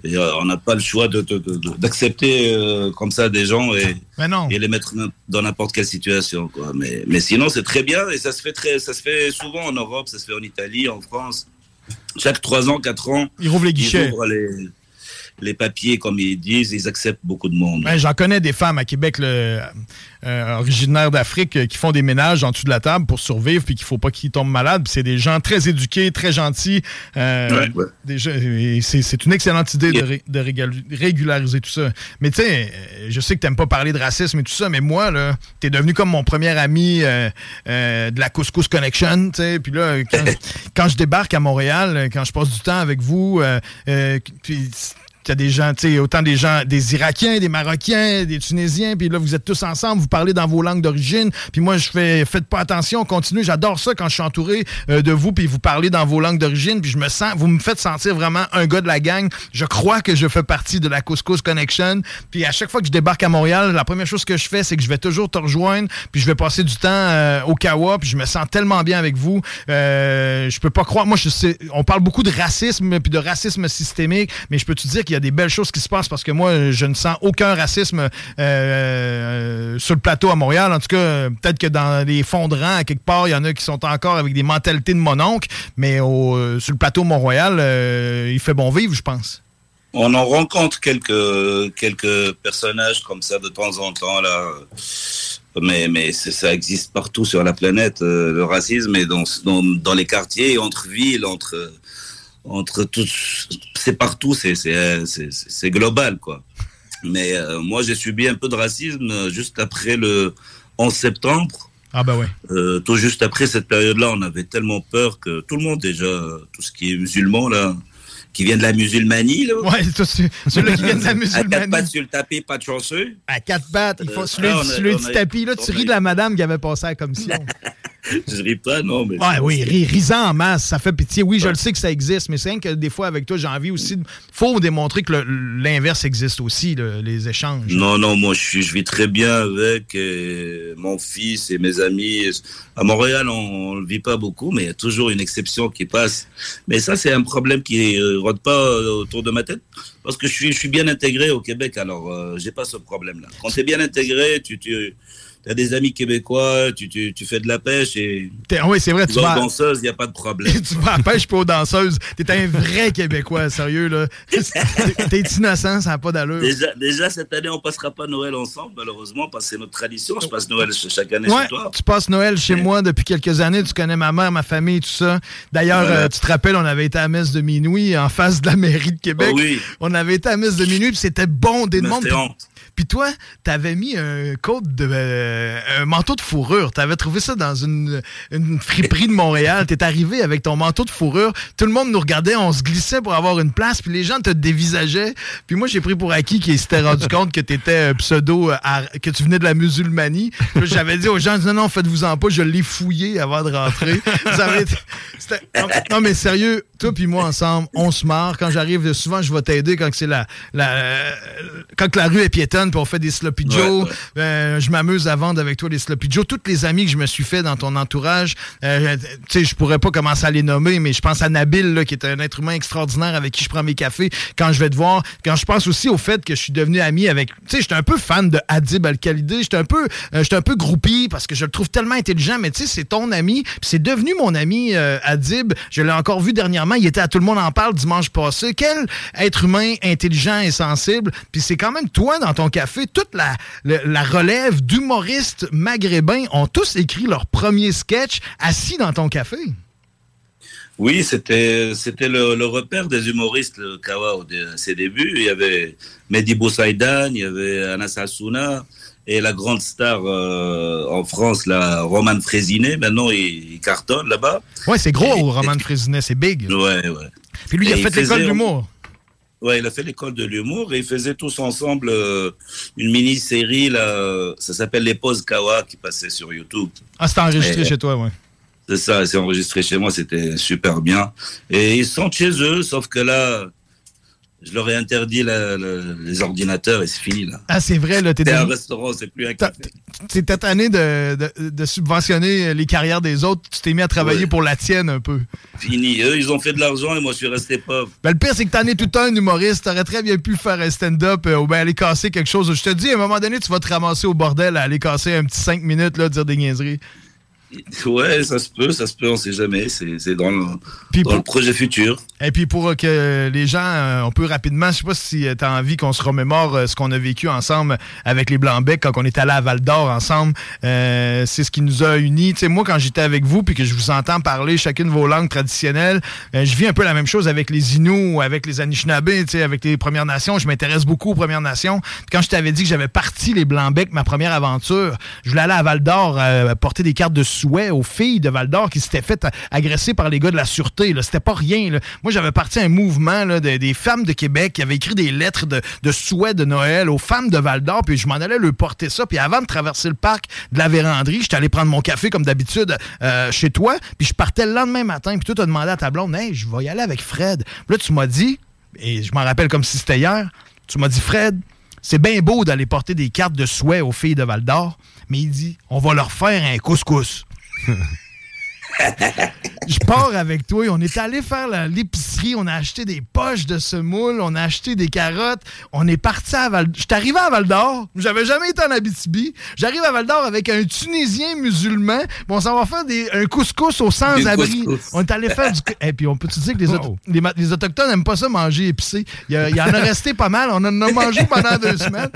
et, euh, on n'a pas le choix de- de- de- de- d'accepter euh, comme ça des gens et, Mais non. et les mettre dans n'importe quelle situation. Quoi. Mais, mais sinon, c'est très bien et ça se, fait très, ça se fait souvent en Europe, ça se fait en Italie, en France. Chaque trois ans, quatre ans, Ils rouvrent les guichets. ouvrent les, les papiers, comme ils disent, ils acceptent beaucoup de monde. Ben, J'en connais des femmes à Québec là, euh, originaires d'Afrique euh, qui font des ménages en dessous de la table pour survivre puis qu'il faut pas qu'ils tombent malades. C'est des gens très éduqués, très gentils. euh, Ouais, ouais. c'est une excellente idée de, ré- de régal- régulariser tout ça. Mais tu sais, je sais que t'aimes pas parler de racisme et tout ça, mais moi, là, t'es devenu comme mon premier ami euh, euh, de la Couscous Connection, tu sais. Puis là, quand, quand je débarque à Montréal, quand je passe du temps avec vous, euh, euh, puis il y a des gens, tu sais, autant des gens, des Irakiens, des Marocains, des Tunisiens, puis là, vous êtes tous ensemble, vous parlez dans vos langues d'origine, puis moi, je fais, faites pas attention, continuez, j'adore ça quand je suis entouré euh, de vous, puis vous parlez dans vos langues d'origine, puis je me sens, vous me faites sentir vraiment un gars de la gang. Je crois que je fais partie de la Couscous Connection, puis à chaque fois que je débarque à Montréal, la première chose que je fais, c'est que je vais toujours te rejoindre, puis je vais passer du temps euh, au Kawa, puis je me sens tellement bien avec vous. Euh, je peux pas croire, moi, je sais, on parle beaucoup de racisme, puis de racisme systémique, mais je peux te dire qu'il y a des belles choses qui se passent parce que moi, je ne sens aucun racisme euh, sur le plateau à Montréal. En tout cas, peut-être que dans les fonds de rang, quelque part, il y en a qui sont encore avec des mentalités de mon oncle, mais euh, sur le plateau Mont-Royal, euh, il fait bon vivre, je pense. On en rencontre quelques, quelques personnages comme ça de temps en temps, là. Mais, mais ça existe partout sur la planète, euh, le racisme, et dans, dans les quartiers, entre villes, entre, entre tous. C'est partout, c'est- global, quoi. Mais euh, moi, j'ai subi un peu de racisme euh, juste après le 11 septembre. Ah bah ouais. Euh, tout juste après cette période-là, on avait tellement peur que tout le monde déjà, tout ce qui est musulman là, qui vient de la musulmanie là. Ouais, ceux-là qui viennent de la À quatre musulmanie. pattes sur le tapis, pas de chanceux. À quatre pattes, il faut Euh, là, on a- a- tapis, là, tu ris de la madame qui avait passé à la commission. Je ris pas, non, mais. Ouais, oui, ri- risant en masse, ça fait pitié. Oui, je le sais que ça existe, mais c'est rien que des fois, avec toi, j'ai envie aussi. de- faut démontrer que l'inverse existe aussi, le- les échanges. Non, non, moi je, vis très bien avec euh, mon fils et mes amis. À Montréal, on ne le vit pas beaucoup, mais il y a toujours une exception qui passe. Mais ça, c'est un problème qui ne rôde pas euh, autour de ma tête, parce que je suis, je suis bien intégré au Québec, alors euh, j'ai pas ce problème-là. Quand tu es bien intégré, tu, tu as des amis québécois, tu, tu, tu fais de la pêche et... T'es- oui, c'est vrai, tu vas danseuses, il n'y a pas de problème. tu vas à la pêche pas aux danseuses. T'es un vrai Québécois, sérieux, là. T'es innocent, ça n'a pas d'allure. Déjà, déjà, cette année, on passera pas Noël ensemble, malheureusement, parce que c'est notre tradition. Je passe Noël ch- chaque année Ouais, chez toi. tu passes Noël chez moi depuis quelques années. Tu connais ma mère, ma famille, tout ça. D'ailleurs, Voilà. euh, tu te rappelles, on avait été à la messe de minuit en face de la mairie de Québec. Ah oui. On avait été à messe de minuit, puis c'était bondé de Mais monde. c'était Puis- toi, t'avais mis un côte de euh, un manteau de fourrure. T'avais trouvé ça dans une, une friperie de Montréal. T'es arrivé avec ton manteau de fourrure. Tout le monde nous regardait, on se glissait pour avoir une place. Puis les gens te dévisageaient. Puis moi, j'ai pris pour acquis qu'ils s'étaient rendu compte que t'étais euh, pseudo, euh, que tu venais de la musulmanie. J'avais dit aux gens, non, non, faites-vous-en pas. Je l'ai fouillé avant de rentrer. Ça avait été- c'était- non, non, mais sérieux, toi puis moi ensemble, on se marre. Quand j'arrive, souvent, je vais t'aider quand c'est la, la, quand la rue est piétonne puis on fait des sloppy Joe. ouais. Euh, je m'amuse à, vendre avec toi les Sloppy Joe. Toutes les amis que je me suis fait dans ton entourage, euh, tu sais, je pourrais pas commencer à les nommer, mais je pense à Nabil, là, qui est un être humain extraordinaire avec qui je prends mes cafés quand je vais te voir. Quand je pense aussi au fait que je suis devenu ami avec, tu sais, j'étais un peu fan de Adib Al-Khalidé. J'étais un peu, euh, j'étais un peu groupie parce que je le trouve tellement intelligent, mais tu sais, c'est ton ami, puis c'est devenu mon ami euh, Adib. Je l'ai encore vu dernièrement. Il était à Tout le monde en parle dimanche passé. Quel être humain intelligent et sensible. Puis c'est quand même toi dans ton café, toute la, relève d'humoristes maghrébins ont tous écrit leur premier sketch assis dans ton café. Oui, c'était c'était le, le repère des humoristes, le Kawa, au à ses débuts. Il y avait Mehdi Boussaïdan, il y avait Anas Hassouna et la grande star euh, en France, la Roman Frésinet. Maintenant, il, il cartonne là-bas. Ouais, c'est gros, Roman Frésinet, c'est big. Ouais, ouais. Puis lui, il a fait l'école d'humour. Ouais, il a fait l'école de l'humour et ils faisaient tous ensemble euh, une mini-série, là, ça s'appelle Les Pauses Kawa, qui passait sur YouTube. Ah, c'était enregistré Et- chez toi, ouais. C'est ça, c'est enregistré chez moi, c'était super bien. Et ils sont chez eux, sauf que là, je leur ai interdit la- la- les ordinateurs et c'est fini là. Ah, c'est vrai, là, t'es C'est un restaurant, c'est plus un. T'es tanné de, de, de subventionner les carrières des autres. Tu t'es mis à travailler Ouais. pour la tienne un peu. Fini. Eux, ils ont fait de l'argent et moi, je suis resté pauvre. Ben, le pire, c'est que t'en es tout un humoriste. T'aurais très bien pu faire un stand-up euh, ou bien aller casser quelque chose. Je te dis, à un moment donné, tu vas te ramasser au bordel à aller casser un petit 5 minutes, là, dire des niaiseries. Ouais, ça se peut, ça se peut, on sait jamais. C'est dans, le, dans le projet futur. Et puis pour euh, que les gens, euh, on peut rapidement, je sais pas si tu as envie qu'on se remémore euh, ce qu'on a vécu ensemble avec les Blancs-Becs quand on est allé à Val d'Or ensemble. Euh, c'est ce qui nous a unis. Tu sais, moi, quand j'étais avec vous puis que je vous entends parler chacune vos langues traditionnelles, euh, je vis un peu la même chose avec les Inuits, avec les Anishinaabe, tu sais, avec les Premières Nations. Je m'intéresse beaucoup aux Premières Nations. Puis quand je t'avais dit que j'avais parti les Blancs-Becs, ma première aventure, je voulais aller à Val d'Or euh, porter des cartes de souhait aux filles de Val d'Or qui s'étaient fait euh, agresser par les gars de la sûreté. C'était pas rien. Moi, j'avais parti un mouvement des femmes de Québec qui avaient écrit des lettres de, de souhait de Noël aux femmes de Val d'Or, puis je m'en allais leur porter ça. Puis avant de traverser le parc de la véranderie, j'étais allé prendre mon café comme d'habitude euh, chez toi, puis je partais le lendemain matin, puis toi, t'as demandé à ta blonde, hey, je vais y aller avec Fred. Puis là, tu m'as dit, et je m'en rappelle comme si c'était hier, tu m'as dit, Fred, c'est bien beau d'aller porter des cartes de souhait aux filles de Val d'Or, mais il dit, on va leur faire un couscous. Je pars avec toi. On est allé faire l'épicerie. On a acheté des poches de semoule. On a acheté des carottes. On est parti à Val Je arrivé à Val d'Or. J'avais jamais été en Abitibi. J'arrive à Val d'Or avec un Tunisien musulman. Bon, ça va faire des, un couscous aux sans-abri. On est allé faire du. Et puis, on peut-tu dire que les, auto- les, ma- les Autochtones n'aiment pas ça manger épicé? Il y, a- il y en a resté pas mal. On en a mangé pendant deux semaines.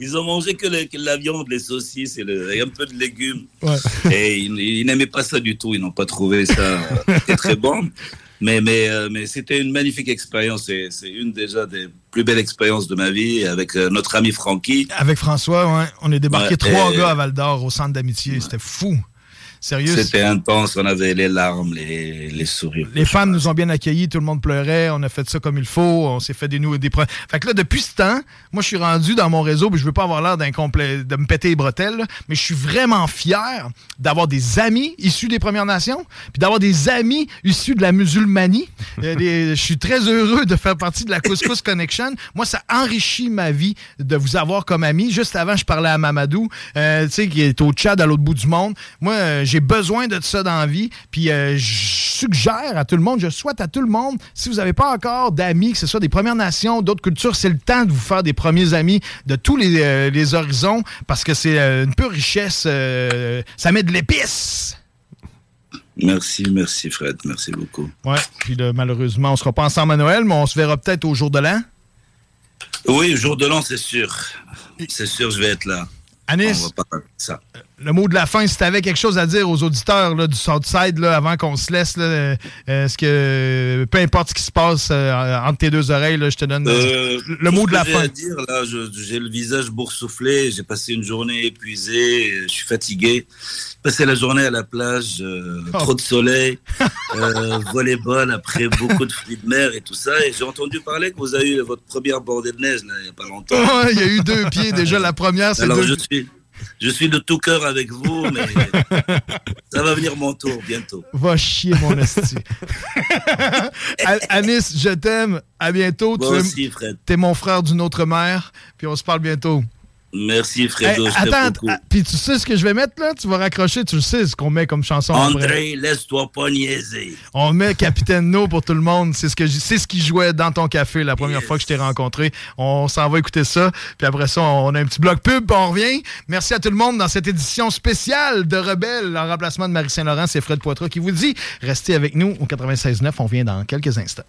Ils ont mangé que, le- que la viande, les saucisses et, le- et un peu de légumes. Ouais. Et ils, ils n'aimaient pas ça du tout. Ils n'ont pas trouvé ça euh, très, bon. Mais, mais, euh, mais c'était une magnifique expérience. C'est c'est une déjà des plus belles expériences de ma vie avec euh, notre ami Francky. Avec François, ouais, on est débarqué trois et- gars à Val d'Or au centre d'amitié. C'était fou. Sérieux. C'était intense. On avait les larmes, les, les sourires. Les femmes nous ont bien accueillis, tout le monde pleurait, on a fait ça comme il faut, on s'est fait des nouveaux des Fait que là, depuis ce temps, moi, je suis rendu dans mon réseau, puis je veux pas avoir l'air d'un complet, de me péter les bretelles, là, mais je suis vraiment fier d'avoir des amis issus des Premières Nations, puis d'avoir des amis issus de la musulmanie. Euh, je suis très heureux de faire partie de la Couscous Connection. Moi, ça enrichit ma vie de vous avoir comme ami. Juste avant, je parlais à Mamadou, euh, tu sais, qui est au Tchad, à l'autre bout du monde. Moi, euh, j'ai besoin de ça dans la vie. Puis euh, je suggère à tout le monde, je souhaite à tout le monde, si vous n'avez pas encore d'amis, que ce soit des Premières Nations, d'autres cultures, c'est le temps de vous faire des premiers amis de tous les, euh, les horizons parce que c'est euh, une pure richesse. ça met de l'épice. Merci, merci Fred. Merci beaucoup. Ouais. Puis là, malheureusement, on sera pas ensemble à Noël, mais on se verra peut-être au jour de l'an. Oui, jour de l'an, c'est sûr. C'est sûr, je vais être là. Anis? On va pas parler de ça. Le mot de la fin, si tu avais quelque chose à dire aux auditeurs là, du Southside là, avant qu'on se laisse, là, euh, est-ce que peu importe ce qui se passe euh, entre tes deux oreilles, là, je te donne Euh, le, mot de la j'ai fin. à dire, là, je- j'ai le visage boursouflé, j'ai passé une journée épuisée, je suis fatigué. Passé la journée à la plage, euh, Oh. trop de soleil, volleyball après beaucoup de fruits de mer et tout ça. Et j'ai entendu parler que vous avez eu votre première bordée de neige là, il n'y a pas longtemps. Il y a eu deux pieds déjà. La première, c'est Alors deux je suis, je suis de tout cœur avec vous, mais ça va venir mon tour bientôt. Va chier, mon esti. Anis, je t'aime. À bientôt. Moi tu es- aussi, Fred. T'es mon frère d'une autre mère. Puis on se parle bientôt. Merci, Fredo. Hey, attends, ah, puis tu sais ce que je vais mettre là? Tu vas raccrocher, tu le sais ce qu'on met comme chanson. André, laisse-toi pas niaiser. On met Capitaine No pour tout le monde. C'est ce que c'est ce qui jouait dans ton café la première fois que je t'ai rencontré. On s'en va écouter ça. Puis après ça, on a un petit bloc pub, puis on revient. Merci à tout le monde dans cette édition spéciale de Rebelle en remplacement de Marie Saint-Laurent. C'est Fred Poitras qui vous dit restez avec nous au 96.9. On vient dans quelques instants.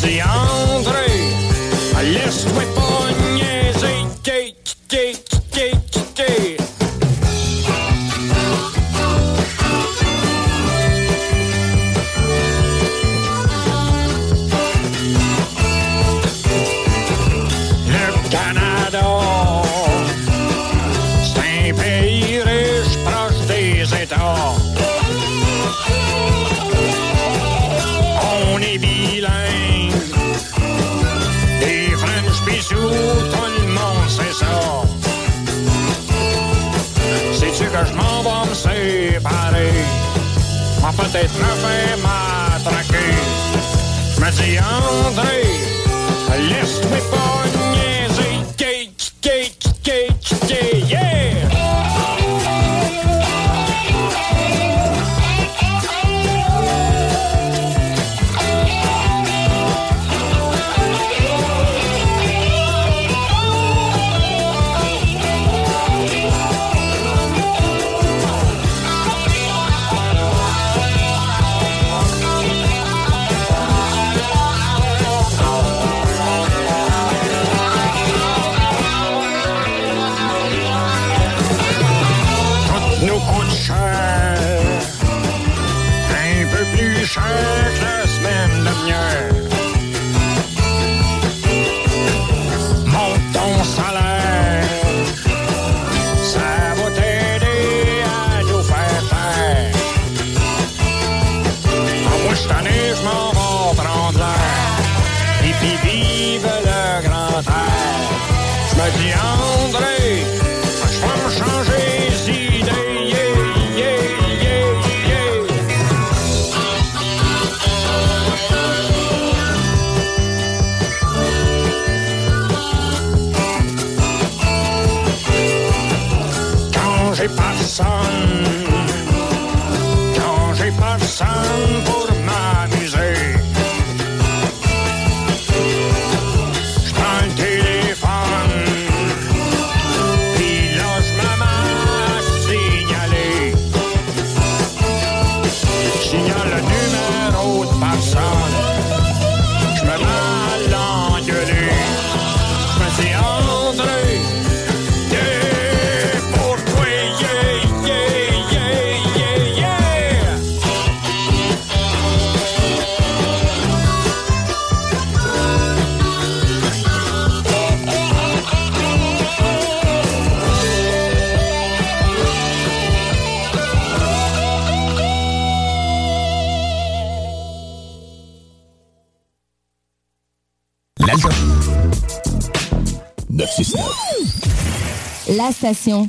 Je me Moi peut-être me faire m'attraquer. Je me dis André, laisse-moi pas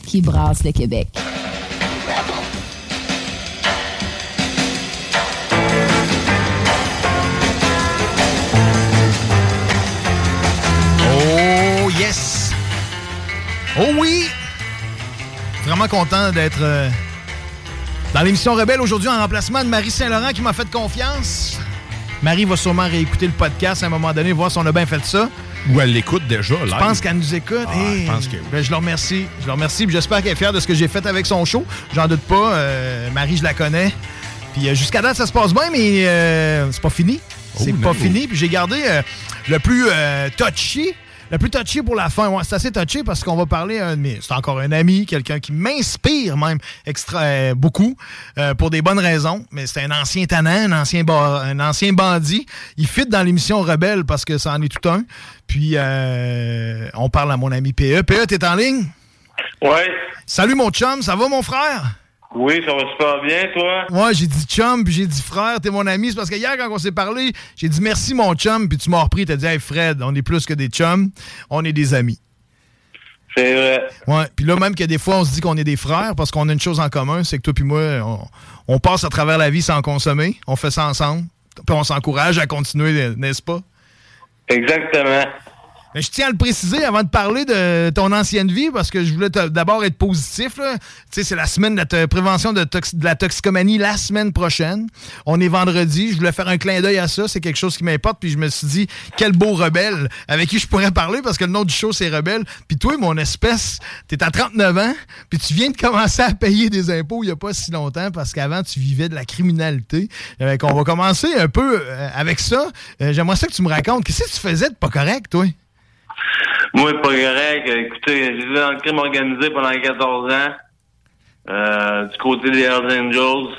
qui brasse le Québec. Oh yes! Oh oui! Vraiment content d'être euh, dans l'émission Rebelle aujourd'hui en remplacement de Marie Saint-Laurent qui m'a fait confiance. Marie va sûrement réécouter le podcast à un moment donné, voir si on a bien fait ça. Ou elle l'écoute déjà, Je live. pense qu'elle nous écoute. Ah, Hey, je pense que oui. ben, je le remercie. Je le remercie. J'espère qu'elle est fière de ce que j'ai fait avec son show. J'en doute pas. Euh, Marie, je la connais. Puis euh, jusqu'à date, ça se passe bien, mais euh, c'est pas fini. C'est Oh, pas non. fini. Puis j'ai gardé euh, le plus touchy. Le plus touchy pour la fin. Ouais, c'est assez touché parce qu'on va parler à un de mes- C'est encore un ami, quelqu'un qui m'inspire même extra euh, beaucoup euh, pour des bonnes raisons. Mais c'est un ancien tannant, un ancien, ba- un ancien bandit. Il fit dans l'émission Rebelle parce que ça en est tout un. Puis euh, on parle à mon ami PE. PE, t'es en ligne? Ouais. Salut mon chum, ça va mon frère? Oui, ça va super bien, toi? Moi, j'ai dit chum, puis j'ai dit frère, t'es mon ami. C'est parce que hier, quand on s'est parlé, j'ai dit merci mon chum, puis tu m'as repris, t'as dit hey Fred, on est plus que des chums, on est des amis. C'est vrai. Ouais, puis là, même que des fois, on se dit qu'on est des frères parce qu'on a une chose en commun, c'est que toi puis moi, on, on passe à travers la vie sans consommer, on fait ça ensemble, puis on s'encourage à continuer, n'est-ce pas? Exactement. Je tiens à le préciser avant de parler de ton ancienne vie, parce que je voulais d'abord être positif. Tu sais, c'est la semaine de la prévention de, la toxicomanie la semaine prochaine. On est vendredi. Je voulais faire un clin d'œil à ça. C'est quelque chose qui m'importe. Puis je me suis dit, quel beau rebelle avec qui je pourrais parler, parce que le nom du show, c'est Rebelle. Puis toi, mon espèce, t'es à 39 ans, puis tu viens de commencer à payer des impôts il n'y a pas si longtemps, parce qu'avant, tu vivais de la criminalité. Euh, qu'on va commencer un peu euh, avec ça. Euh, J'aimerais ça que tu me racontes. Qu'est-ce que tu faisais de pas correct, toi? Moi, pas correct. Écoutez, j'ai dans le crime organisé pendant 14 ans. Euh, du côté des Hells Angels.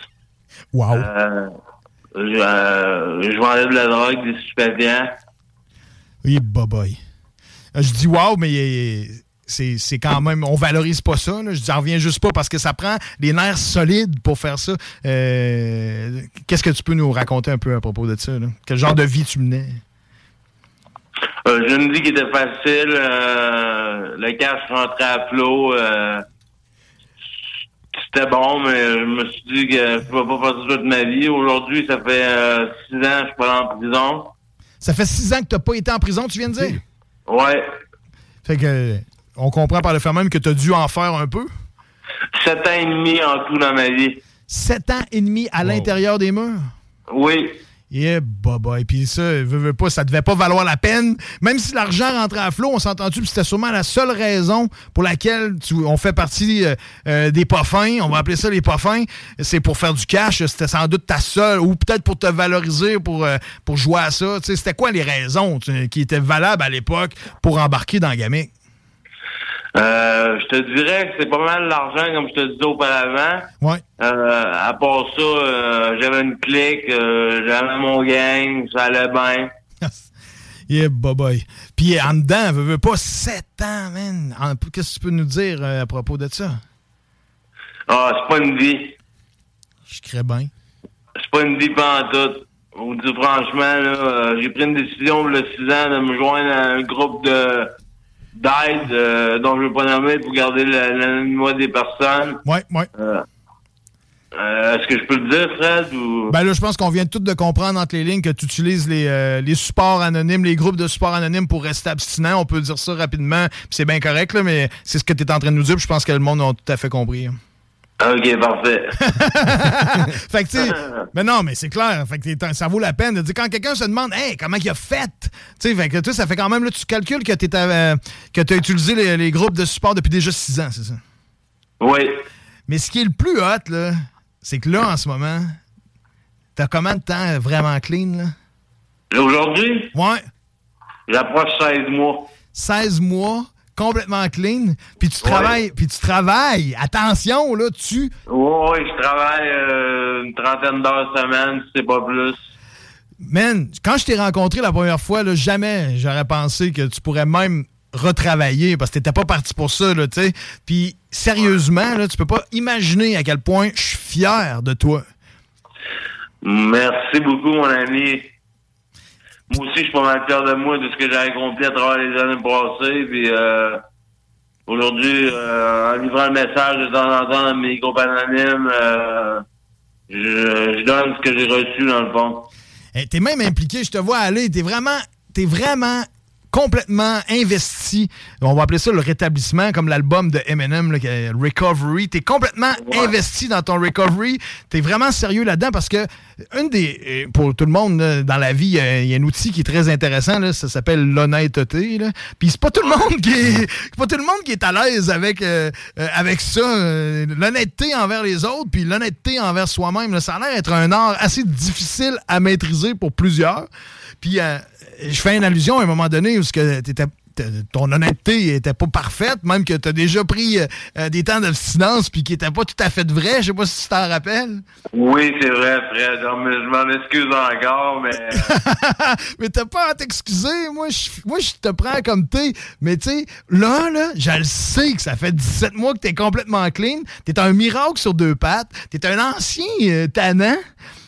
Wow. Euh, je, euh, je vendais de la drogue, des stupéfiants. Oui, boy. Je dis wow, mais euh, c'est quand même. On valorise pas ça. là. Je j'en reviens juste pas parce que ça prend des nerfs solides pour faire ça. Euh, Qu'est-ce que tu peux nous raconter un peu à propos de ça? là? Quel genre de vie tu menais? Euh, je ne dis qu'il était facile. euh, le cash rentrait à flot. euh, C'était bon, mais je me suis dit que je ne pouvais pas faire ça toute ma vie. Aujourd'hui, ça fait euh, six ans que je suis pas en prison. Ça fait six ans que tu n'as pas été en prison, tu viens de dire? Ouais. Fait que on comprend par le fait même que tu as dû en faire un peu. Sept ans et demi en tout dans ma vie. Sept ans et demi à l'intérieur des murs? Oui. Yeah, baba. Et puis ça, veux, veux pas, ça devait pas valoir la peine. Même si l'argent rentrait à flot, on s'est entendu, puis c'était sûrement la seule raison pour laquelle on fait partie euh, euh, des pas. On va appeler ça les pas. C'est pour faire du cash. C'était sans doute ta seule, ou peut-être pour te valoriser, pour, euh, jouer à ça. C'était quoi les raisons qui étaient valables à l'époque pour embarquer dans Gamic? Euh, je te dirais que c'est pas mal l'argent, comme je te disais auparavant. Ouais. Euh, à part ça, euh, j'avais une clique, euh, j'avais mon gang, ça allait bien. Yeah, boy. Puis en dedans, veux, veux pas, sept ans, man. Qu'est-ce que tu peux nous dire à propos de ça? Ah, c'est pas une vie. Je crée bien. C'est pas une vie pantoute. Je vous dis franchement, là, j'ai pris une décision a six ans de me joindre à un groupe de d'aide euh, dont je ne veux pas nommer pour garder l'anonymat des personnes. Ouais, ouais. Euh, euh, Est-ce que je peux le dire, Fred? Ou... Ben là, je pense qu'on vient tout de comprendre entre les lignes que tu utilises les, euh, les supports anonymes, les groupes de supports anonymes pour rester abstinent. On peut dire ça rapidement, puis c'est bien correct, là, mais c'est ce que tu es en train de nous dire, puis je pense que le monde a tout à fait compris. hein. OK, parfait. fait que, tu sais, mais non, mais c'est clair. Fait que ça vaut la peine de dire quand quelqu'un se demande, hey, comment il a fait? Tu sais, fait que, ça fait quand même, là, tu calcules que tu as utilisé les, les groupes de support depuis déjà six ans, c'est ça? Oui. Mais ce qui est le plus hot, là, c'est que là, en ce moment, t'as combien de temps vraiment clean, là? Aujourd'hui? Ouais. J'approche 16 mois. 16 mois, complètement clean, puis tu travailles, puis tu travailles, attention, là, tu... Oui, je travaille euh, une trentaine d'heures semaine, c'est pas plus. Man, quand je t'ai rencontré la première fois, là, jamais j'aurais pensé que tu pourrais même retravailler parce que t'étais pas parti pour ça, là, tu sais. Puis sérieusement, là, tu peux pas imaginer à quel point je suis fier de toi. Merci beaucoup, mon ami. Moi aussi, je suis pas mal fier de moi, de ce que j'ai accompli à travers les années passées. Puis euh, aujourd'hui, euh, en livrant le message de temps en temps dans mes groupes anonymes, euh, je, je donne ce que j'ai reçu, dans le fond. Hey, t'es même impliqué, je te vois aller, t'es vraiment, t'es vraiment complètement investi. On va appeler ça le rétablissement, comme l'album de Eminem, là, qui est Recovery. T'es complètement investi dans ton recovery. T'es vraiment sérieux là-dedans parce que une des, euh, pour tout le monde dans la vie, il y, a- il y a un outil qui est très intéressant. Là, ça s'appelle l'honnêteté. là. Puis c'est pas tout le monde qui est, c'est pas tout le monde qui est à l'aise avec euh, euh, avec ça. euh, l'honnêteté envers les autres, puis l'honnêteté envers soi-même. là. Ça a l'air d'être un art assez difficile à maîtriser pour plusieurs. Puis euh, je fais une allusion à un moment donné où ce que t'étais- ton honnêteté était pas parfaite, même que tu as déjà pris euh, euh, des temps d'abstinence puis qui n'étaient pas tout à fait vrai. Je sais pas si tu t'en rappelles. Oui, c'est vrai, Fred. Je m'en excuse encore, mais mais t'as pas à t'excuser. Moi, je moi, je te prends comme t'es. Mais tu sais, là, là, je le sais que ça fait 17 mois que t'es complètement clean. T'es un miracle sur deux pattes. T'es un ancien euh, tannant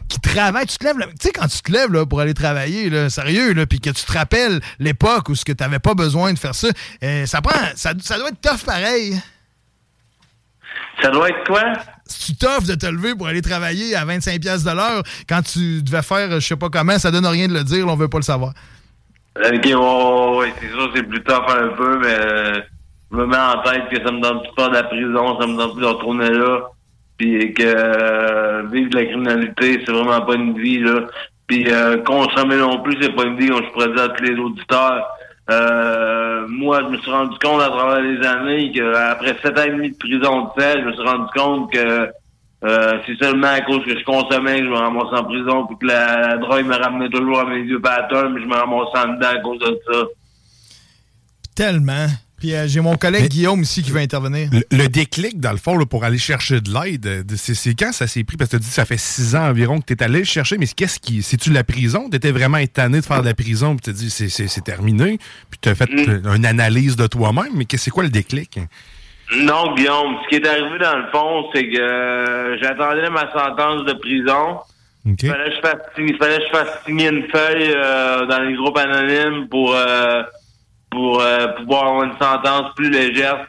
qui travaille. Tu te lèves, tu sais, quand tu te lèves là, pour aller travailler, là, sérieux, là, puis que tu te rappelles l'époque où ce que t'avais pas besoin de faire ça, euh, ça prend, ça, ça doit être tough pareil. ça doit être quoi? C'est tough de te lever pour aller travailler à 25$ piastres de l'heure quand tu devais faire, je sais pas comment, ça donne rien de le dire, on veut pas le savoir. Ok, ouais, c'est sûr, c'est plus tough un peu, mais euh, je me mets en tête que ça me donne plus peur de la prison, ça me donne plus de retourner là, puis que euh, vivre de la criminalité, c'est vraiment pas une vie, là. Puis euh, consommer non plus, c'est pas une vie, comme je dire à tous les auditeurs. Euh, moi, je me suis rendu compte à travers les années qu'après sept ans et demi de prison de fait, je me suis rendu compte que euh, c'est seulement à cause que je consommais que je me ramassais en prison, puis que la, la drogue me ramenait toujours à mes vieux patterns, mais je me ramassais en dedans à cause de ça. Tellement. Puis euh, j'ai mon collègue Guillaume ici qui veut intervenir. Le, le déclic, dans le fond, là, pour aller chercher de l'aide, euh, de- c'est quand ça s'est pris? Parce que tu as dit que ça fait six ans environ que tu es allé le chercher, mais qu'est-ce qui. C'est-tu la prison? Tu étais vraiment étonné de faire de la prison, puis tu as dit c'est- terminé, puis tu as fait euh, une analyse de toi-même, mais que- c'est quoi le déclic? Non, Guillaume, ce qui est arrivé dans le fond, c'est que j'attendais ma sentence de prison. Il fallait que je fasse, il fallait que je fasse signer une feuille euh, dans les groupes anonymes pour euh, pour euh, pouvoir avoir une sentence plus légère.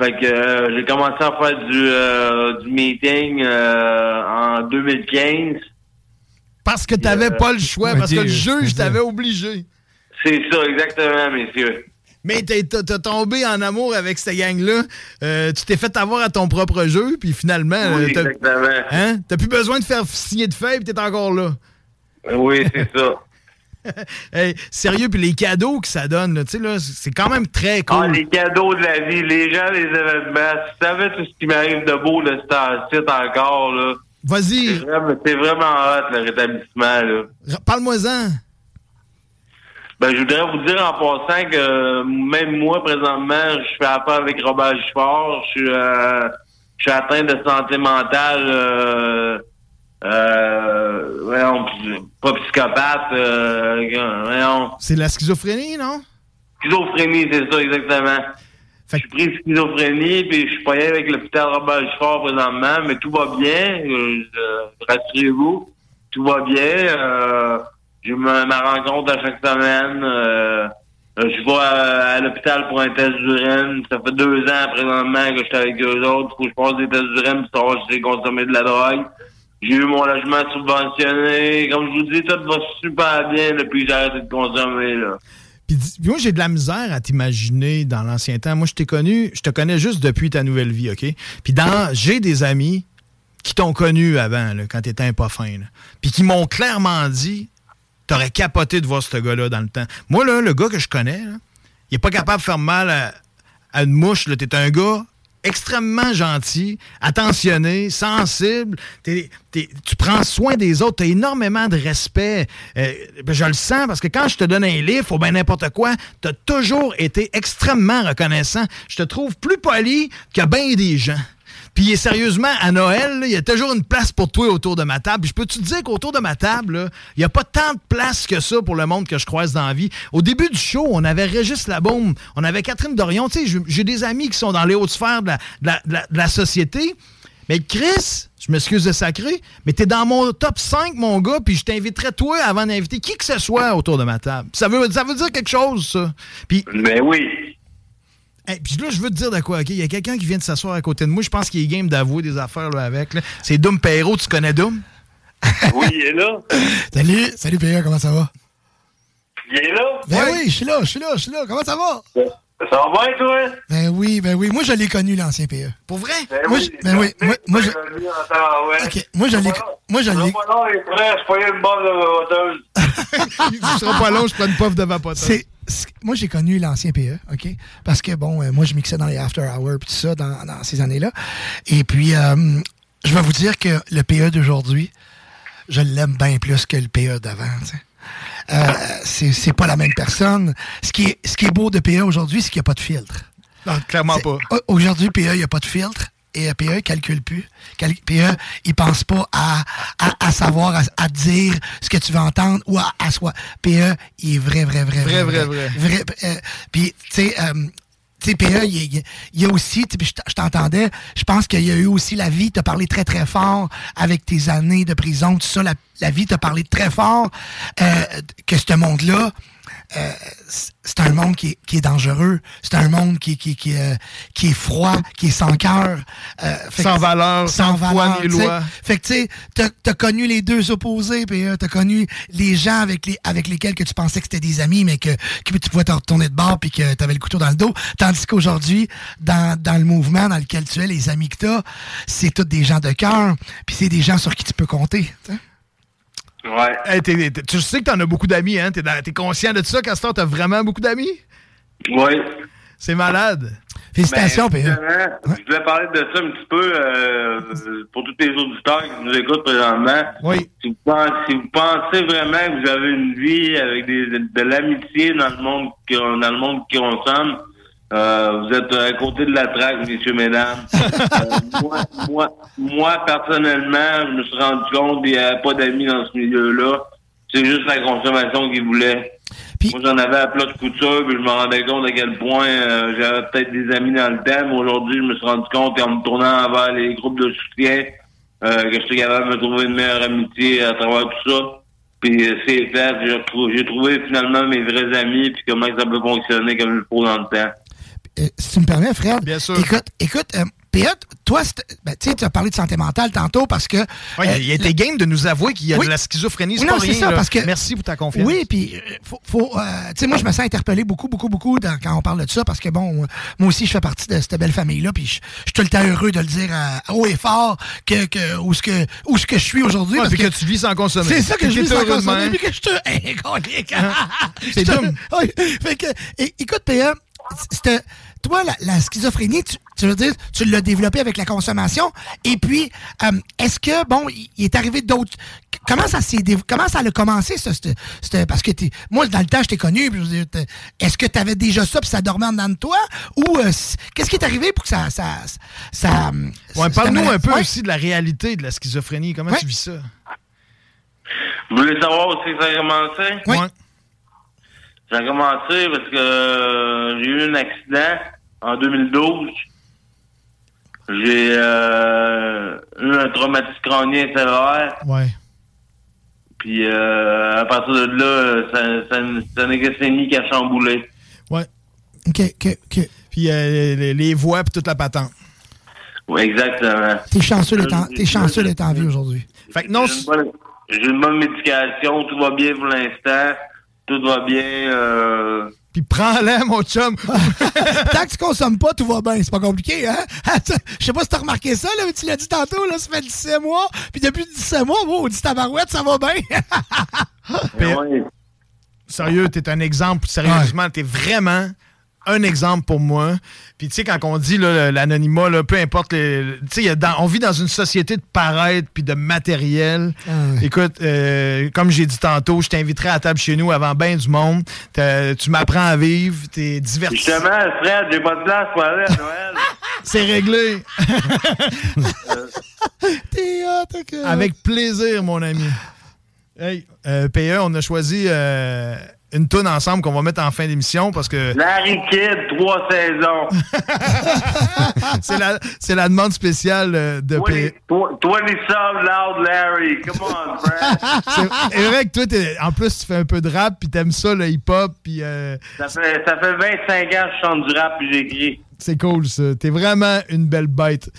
Fait que euh, j'ai commencé à faire du euh, du meeting euh, en 2015. Parce que t'avais Euh, pas le choix, parce que le juge t'avait obligé. C'est ça, exactement, messieurs. Mais t'es- tombé en amour avec cette gang-là. Euh, tu t'es fait avoir à ton propre jeu, puis finalement, Oui, t'as exactement. hein? T'as plus besoin de faire signer de feuilles, puis t'es encore là. Oui, c'est ça. Hey, sérieux, puis les cadeaux que ça donne, là, tu sais, là, c'est quand même très cool. Ah, les cadeaux de la vie, les gens, les événements. Tu savais tout ce qui m'arrive de beau de ce site encore, là. Vas-y. C'est vraiment, c'est vraiment hot, le rétablissement, là. Parle-moi-en. Ben, je voudrais vous dire en passant que euh, même moi, présentement, je fais affaire avec Robert Giffard. Je suis, euh, je suis atteint de santé mentale, euh, euh, voyons, pas psychopathe, euh, voyons, C'est de la schizophrénie, non? Schizophrénie, c'est ça, exactement. Je suis pris de schizophrénie, puis je suis pas avec l'hôpital Robert Giffard présentement, mais tout va bien. euh, je- Rassurez-vous, tout va bien. Euh, J'ai ma, ma rencontre à chaque semaine. Euh, euh, je vais à, à l'hôpital pour un test d'urine. Ça fait deux ans présentement que je suis avec eux autres. Faut que je passe des tests d'urine pour savoir si j'ai consommé de la drogue. J'ai eu mon logement subventionné. Comme je vous dis, tout va super bien depuis que j'ai arrêté de consommer. Là. Puis moi, j'ai de la misère à t'imaginer dans l'ancien temps. Moi, je t'ai connu, je te connais juste depuis ta nouvelle vie, OK? Puis dans, j'ai des amis qui t'ont connu avant, là, quand t'étais un pas fin, là. Puis qui m'ont clairement dit, t'aurais capoté de voir ce gars-là dans le temps. Moi, là, le gars que je connais, là, il est pas capable de faire mal à, à une mouche. T'es un gars extrêmement gentil, attentionné, sensible. Tu prends soin des autres. Tu as énormément de respect. Euh, ben, je le sens parce que quand je te donne un livre ou bien n'importe quoi, tu as toujours été extrêmement reconnaissant. Je te trouve plus poli que bien des gens. Puis sérieusement, à Noël, il y a toujours une place pour toi autour de ma table. Puis je peux te dire qu'autour de ma table, il n'y a pas tant de place que ça pour le monde que je croise dans la vie? Au début du show, on avait Régis Labaume, on avait Catherine Dorion. Tu sais, j'ai- des amis qui sont dans les hautes sphères de la, société. Mais Chris, je m'excuse de sacrer, mais t'es dans mon top 5, mon gars, puis je t'inviterais toi avant d'inviter qui que ce soit autour de ma table. Ça veut, ça veut dire quelque chose, ça. Puis, Mais oui. Hey, puis là, je veux te dire de quoi, OK? Il y a quelqu'un qui vient de s'asseoir à côté de moi. Je pense qu'il est game d'avouer des affaires là, avec. là. C'est Doom Perrault. Tu connais Doom? Oui, il est là. Salut, salut Pierre, comment ça va? Il est là? Ben oui, je suis là, je suis là, je suis là. Comment ça va? Ça va bien, toi? Ben oui, ben oui. Moi, je l'ai connu, l'ancien PE. Pour vrai? Ben moi, oui, je- ben oui. Moi, moi, je, attends, ouais. OK. Moi, je l'ai... Moi, je l'ai... Pas long, frères, je payais une bonne vapoteuse. Tu seras pas long, je prends une puff de vapoteur. Moi, j'ai connu l'ancien PE, OK? Parce que, bon, euh, moi, je mixais dans les after hours et tout ça dans, dans ces années-là. Et puis, euh, je vais vous dire que le PE d'aujourd'hui, je l'aime bien plus que le PE d'avant. Euh, c'est, pas la même personne. Ce qui est, ce qui est beau de PE aujourd'hui, c'est qu'il n'y a pas de filtre. Non, clairement pas. au- Aujourd'hui, PE, il n'y a pas de filtre. Et euh, PE, il calcule plus. Cal- PE, il pense pas à, à, à savoir, à, à dire ce que tu veux entendre ou à, à soi. PE, il est vrai, vrai, vrai, Vrai, vrai, vrai. vrai euh, puis, tu sais, euh, tu sais, PE, il, y a- aussi, je t'entendais, je pense qu'il y a eu aussi la vie, t'as parlé très, très fort avec tes années de prison, tout ça, la, la vie t'a parlé très fort, euh, que ce monde-là, euh, c'est un monde qui est, qui est dangereux. C'est un monde qui, qui, qui, euh, qui est froid, qui est sans cœur. euh, Sans que- valeur, sans foi ni loi. Fait que, tu sais, t'as as connu les deux opposés, puis euh, t'as connu les gens avec, les, avec lesquels que tu pensais que c'était des amis, mais que, que tu pouvais te retourner de bord, puis que t'avais le couteau dans le dos. Tandis qu'aujourd'hui, dans, dans le mouvement dans lequel tu es, les amis que t'as, c'est tous des gens de cœur, puis c'est des gens sur qui tu peux compter. Ouais. Hey, tu sais que t'en as beaucoup d'amis, hein? T'es, t'es conscient de ça, Castor? T'as vraiment beaucoup d'amis? Oui. C'est malade. Félicitations, Ben, PE. justement, Je voulais parler de ça un petit peu euh, pour tous les auditeurs qui nous écoutent présentement. Oui. Si vous, pensez, si vous pensez vraiment que vous avez une vie avec des, de, l'amitié dans le monde dans le monde qui consomme, euh, vous êtes à côté de la traque, messieurs, mesdames. Euh, moi, moi, moi, personnellement, je me suis rendu compte qu'il n'y avait pas d'amis dans ce milieu-là. C'est juste la consommation qu'ils voulaient. Moi, j'en avais à plat de couture, puis je me rendais compte à quel point euh, j'avais peut-être des amis dans le temps, mais aujourd'hui, je me suis rendu compte qu'en me tournant vers les groupes de soutien, euh, que j'étais capable de me trouver une meilleure amitié à travers tout ça. Puis euh, c'est fait, j'ai trouvé finalement mes vrais amis, puis comment ça peut fonctionner comme il faut dans le temps. Euh, si tu me permets, Fred. Bien sûr. Écoute, écoute, euh, PE, toi, c'est- ben, tu as parlé de santé mentale tantôt parce que. Ouais, il a- il a été game de nous avouer qu'il y a Oui. de la schizophrénie. Oui, non, c'est ça, là. parce que- Merci pour ta confiance. Oui, puis euh, faut, faut euh, tu sais, moi je me sens interpellé beaucoup, beaucoup, beaucoup dans- quand on parle de ça parce que bon, euh, moi aussi je fais partie de cette belle famille là, puis je suis tout le temps heureux de le dire à, haut et fort que, que où ce que où ce que je suis aujourd'hui. Ouais, parce puis que tu vis sans consommer. C'est ça que je vis sans consommer, puis que je te. Hey, colique. C'est Je te- dumb. Oui, fait que, é- écoute, PA, c'était- toi, la, la schizophrénie, tu, tu veux dire, tu l'as développée avec la consommation. Et puis, euh, est-ce que, bon, il est arrivé d'autres. Comment ça s'est comment ça a commencé, ça? parce que t'es- moi, dans le temps, je t'ai connu. puis je veux dire, t'es- Est-ce que tu avais déjà ça, puis ça dormait en dedans de toi? Ou euh, qu'est-ce qui est arrivé pour que ça. ça, ça Ouais, ça- Parle-nous un peu Ouais. aussi de la réalité de la schizophrénie. Comment tu vis ça? Vous voulez savoir aussi ça a commencé? Oui. Ça a commencé parce que euh, j'ai eu un accident en 2012. J'ai euh, eu un traumatisme crânien sévère. Ouais. Puis euh, à partir de là, ça, ça, ça n'a que saigné qu'à chambouler. Ouais. OK, OK, OK. Puis les, les voix, puis toute la patente. Oui, exactement. T'es chanceux d'être en- t'es chanceux d'être en vie aujourd'hui. Fait que non, J'ai une, bonne- j'ai une bonne médication, tout va bien pour l'instant. Tout va bien. Euh... Puis prends-la, mon chum. Tant que tu consommes pas, tout va bien. C'est pas compliqué, hein? Je sais pas si t'as remarqué ça, là, mais tu l'as dit tantôt, là, ça fait 17 mois. Puis depuis 17 mois, bon, dit tabarouette, ça va bien. Sérieux, t'es un exemple. Sérieusement, t'es vraiment un exemple pour moi. Puis tu sais, quand on dit l'anonymat, peu importe, les- tu sais, il y a dans- on vit dans une société de paraître puis de matériel. Ah. Écoute, euh, comme j'ai dit tantôt, je t'inviterai à table chez nous avant bien du monde. Tu m'apprends à vivre, t'es diverti. Justement, Fred, j'ai pas de place pour aller à Noël. C'est réglé. T'es hot, ok. Avec plaisir, mon ami. Hey, euh, PE, on a choisi euh, une toune ensemble qu'on va mettre en fin d'émission parce que Larry Kidd, trois saisons. c'est la, c'est la demande spéciale euh, de PE. 20 Some Loud Larry. Come on, Fred. C'est c'est vrai que toi, t'es- en plus, tu fais un peu de rap, puis t'aimes ça, le hip-hop, puis... euh, Ça fait, ça fait 25 ans que je chante du rap puis j'écris. C'est cool, ça. T'es vraiment une belle bête.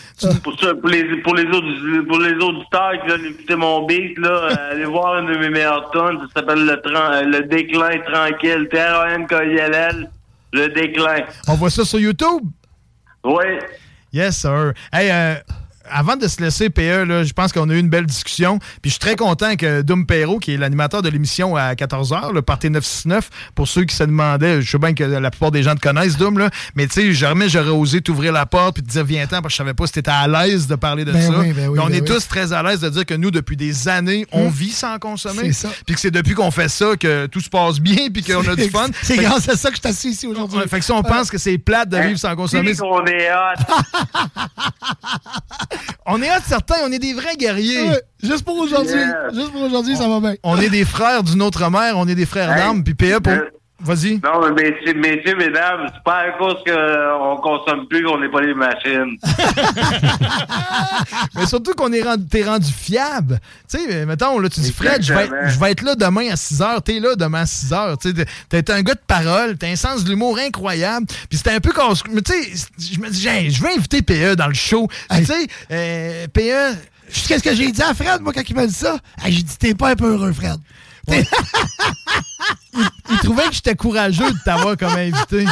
Pour, ça, pour, les, pour, les autres, pour les auditeurs qui veulent écouter mon beat, là, allez voir une de mes meilleures tunes. Ça s'appelle le, euh, le Déclin Tranquille. T-R-A-N-K-I-L-L. Le Déclin. On voit ça sur YouTube? Oui. Yes, sir. Hey, euh, avant de se laisser, PE, là, je pense qu'on a eu une belle discussion. Puis je suis très content que Doom Perrault, qui est l'animateur de l'émission à 14h, le Party 969, pour ceux qui se demandaient, je sais bien que la plupart des gens te connaissent, Doom, là, mais tu sais, jamais j'aurais osé t'ouvrir la porte puis te dire viens-t'en parce que je savais pas si t'étais à l'aise de parler de Ben ça. oui, ben oui, mais on ben est oui. tous très à l'aise de dire que nous, depuis des années, on Hum. vit sans consommer. C'est ça. Puis que c'est depuis qu'on fait ça que tout se passe bien puis qu'on a du fun. C'est Fait que- grâce à ça que je t'assis ici aujourd'hui. Ouais, fait que si on pense que c'est plate de vivre sans consommer, qu'on est hot. on est hâte certains, on est des vrais guerriers. Ouais, juste pour aujourd'hui. Yeah. Juste pour aujourd'hui, ça va bien. On est des frères d'une autre mère, on est des frères Hey, d'armes. Puis PA, pour... euh, vas-y. Non, mais messieurs, messieurs, mesdames, c'est pas à cause qu'on consomme plus qu'on n'est pas des machines. Mais surtout qu'on est rendu, t'es rendu fiable. Tu sais, mettons, là, tu dis, Fred, je vais, être, Exactement. je vais être là demain à 6 h. T'es là demain à 6 h. Tu sais, t'es un gars de parole, t'as un sens de l'humour incroyable. Puis c'était un peu casse Mais tu sais, je me dis, je vais inviter PE dans le show. Tu sais, euh, PE. Qu'est-ce que j'ai dit à Fred, moi, quand il m'a dit ça? J'ai dit, t'es pas un peu heureux, Fred. Il, trouvait que j'étais courageux de t'avoir comme invité.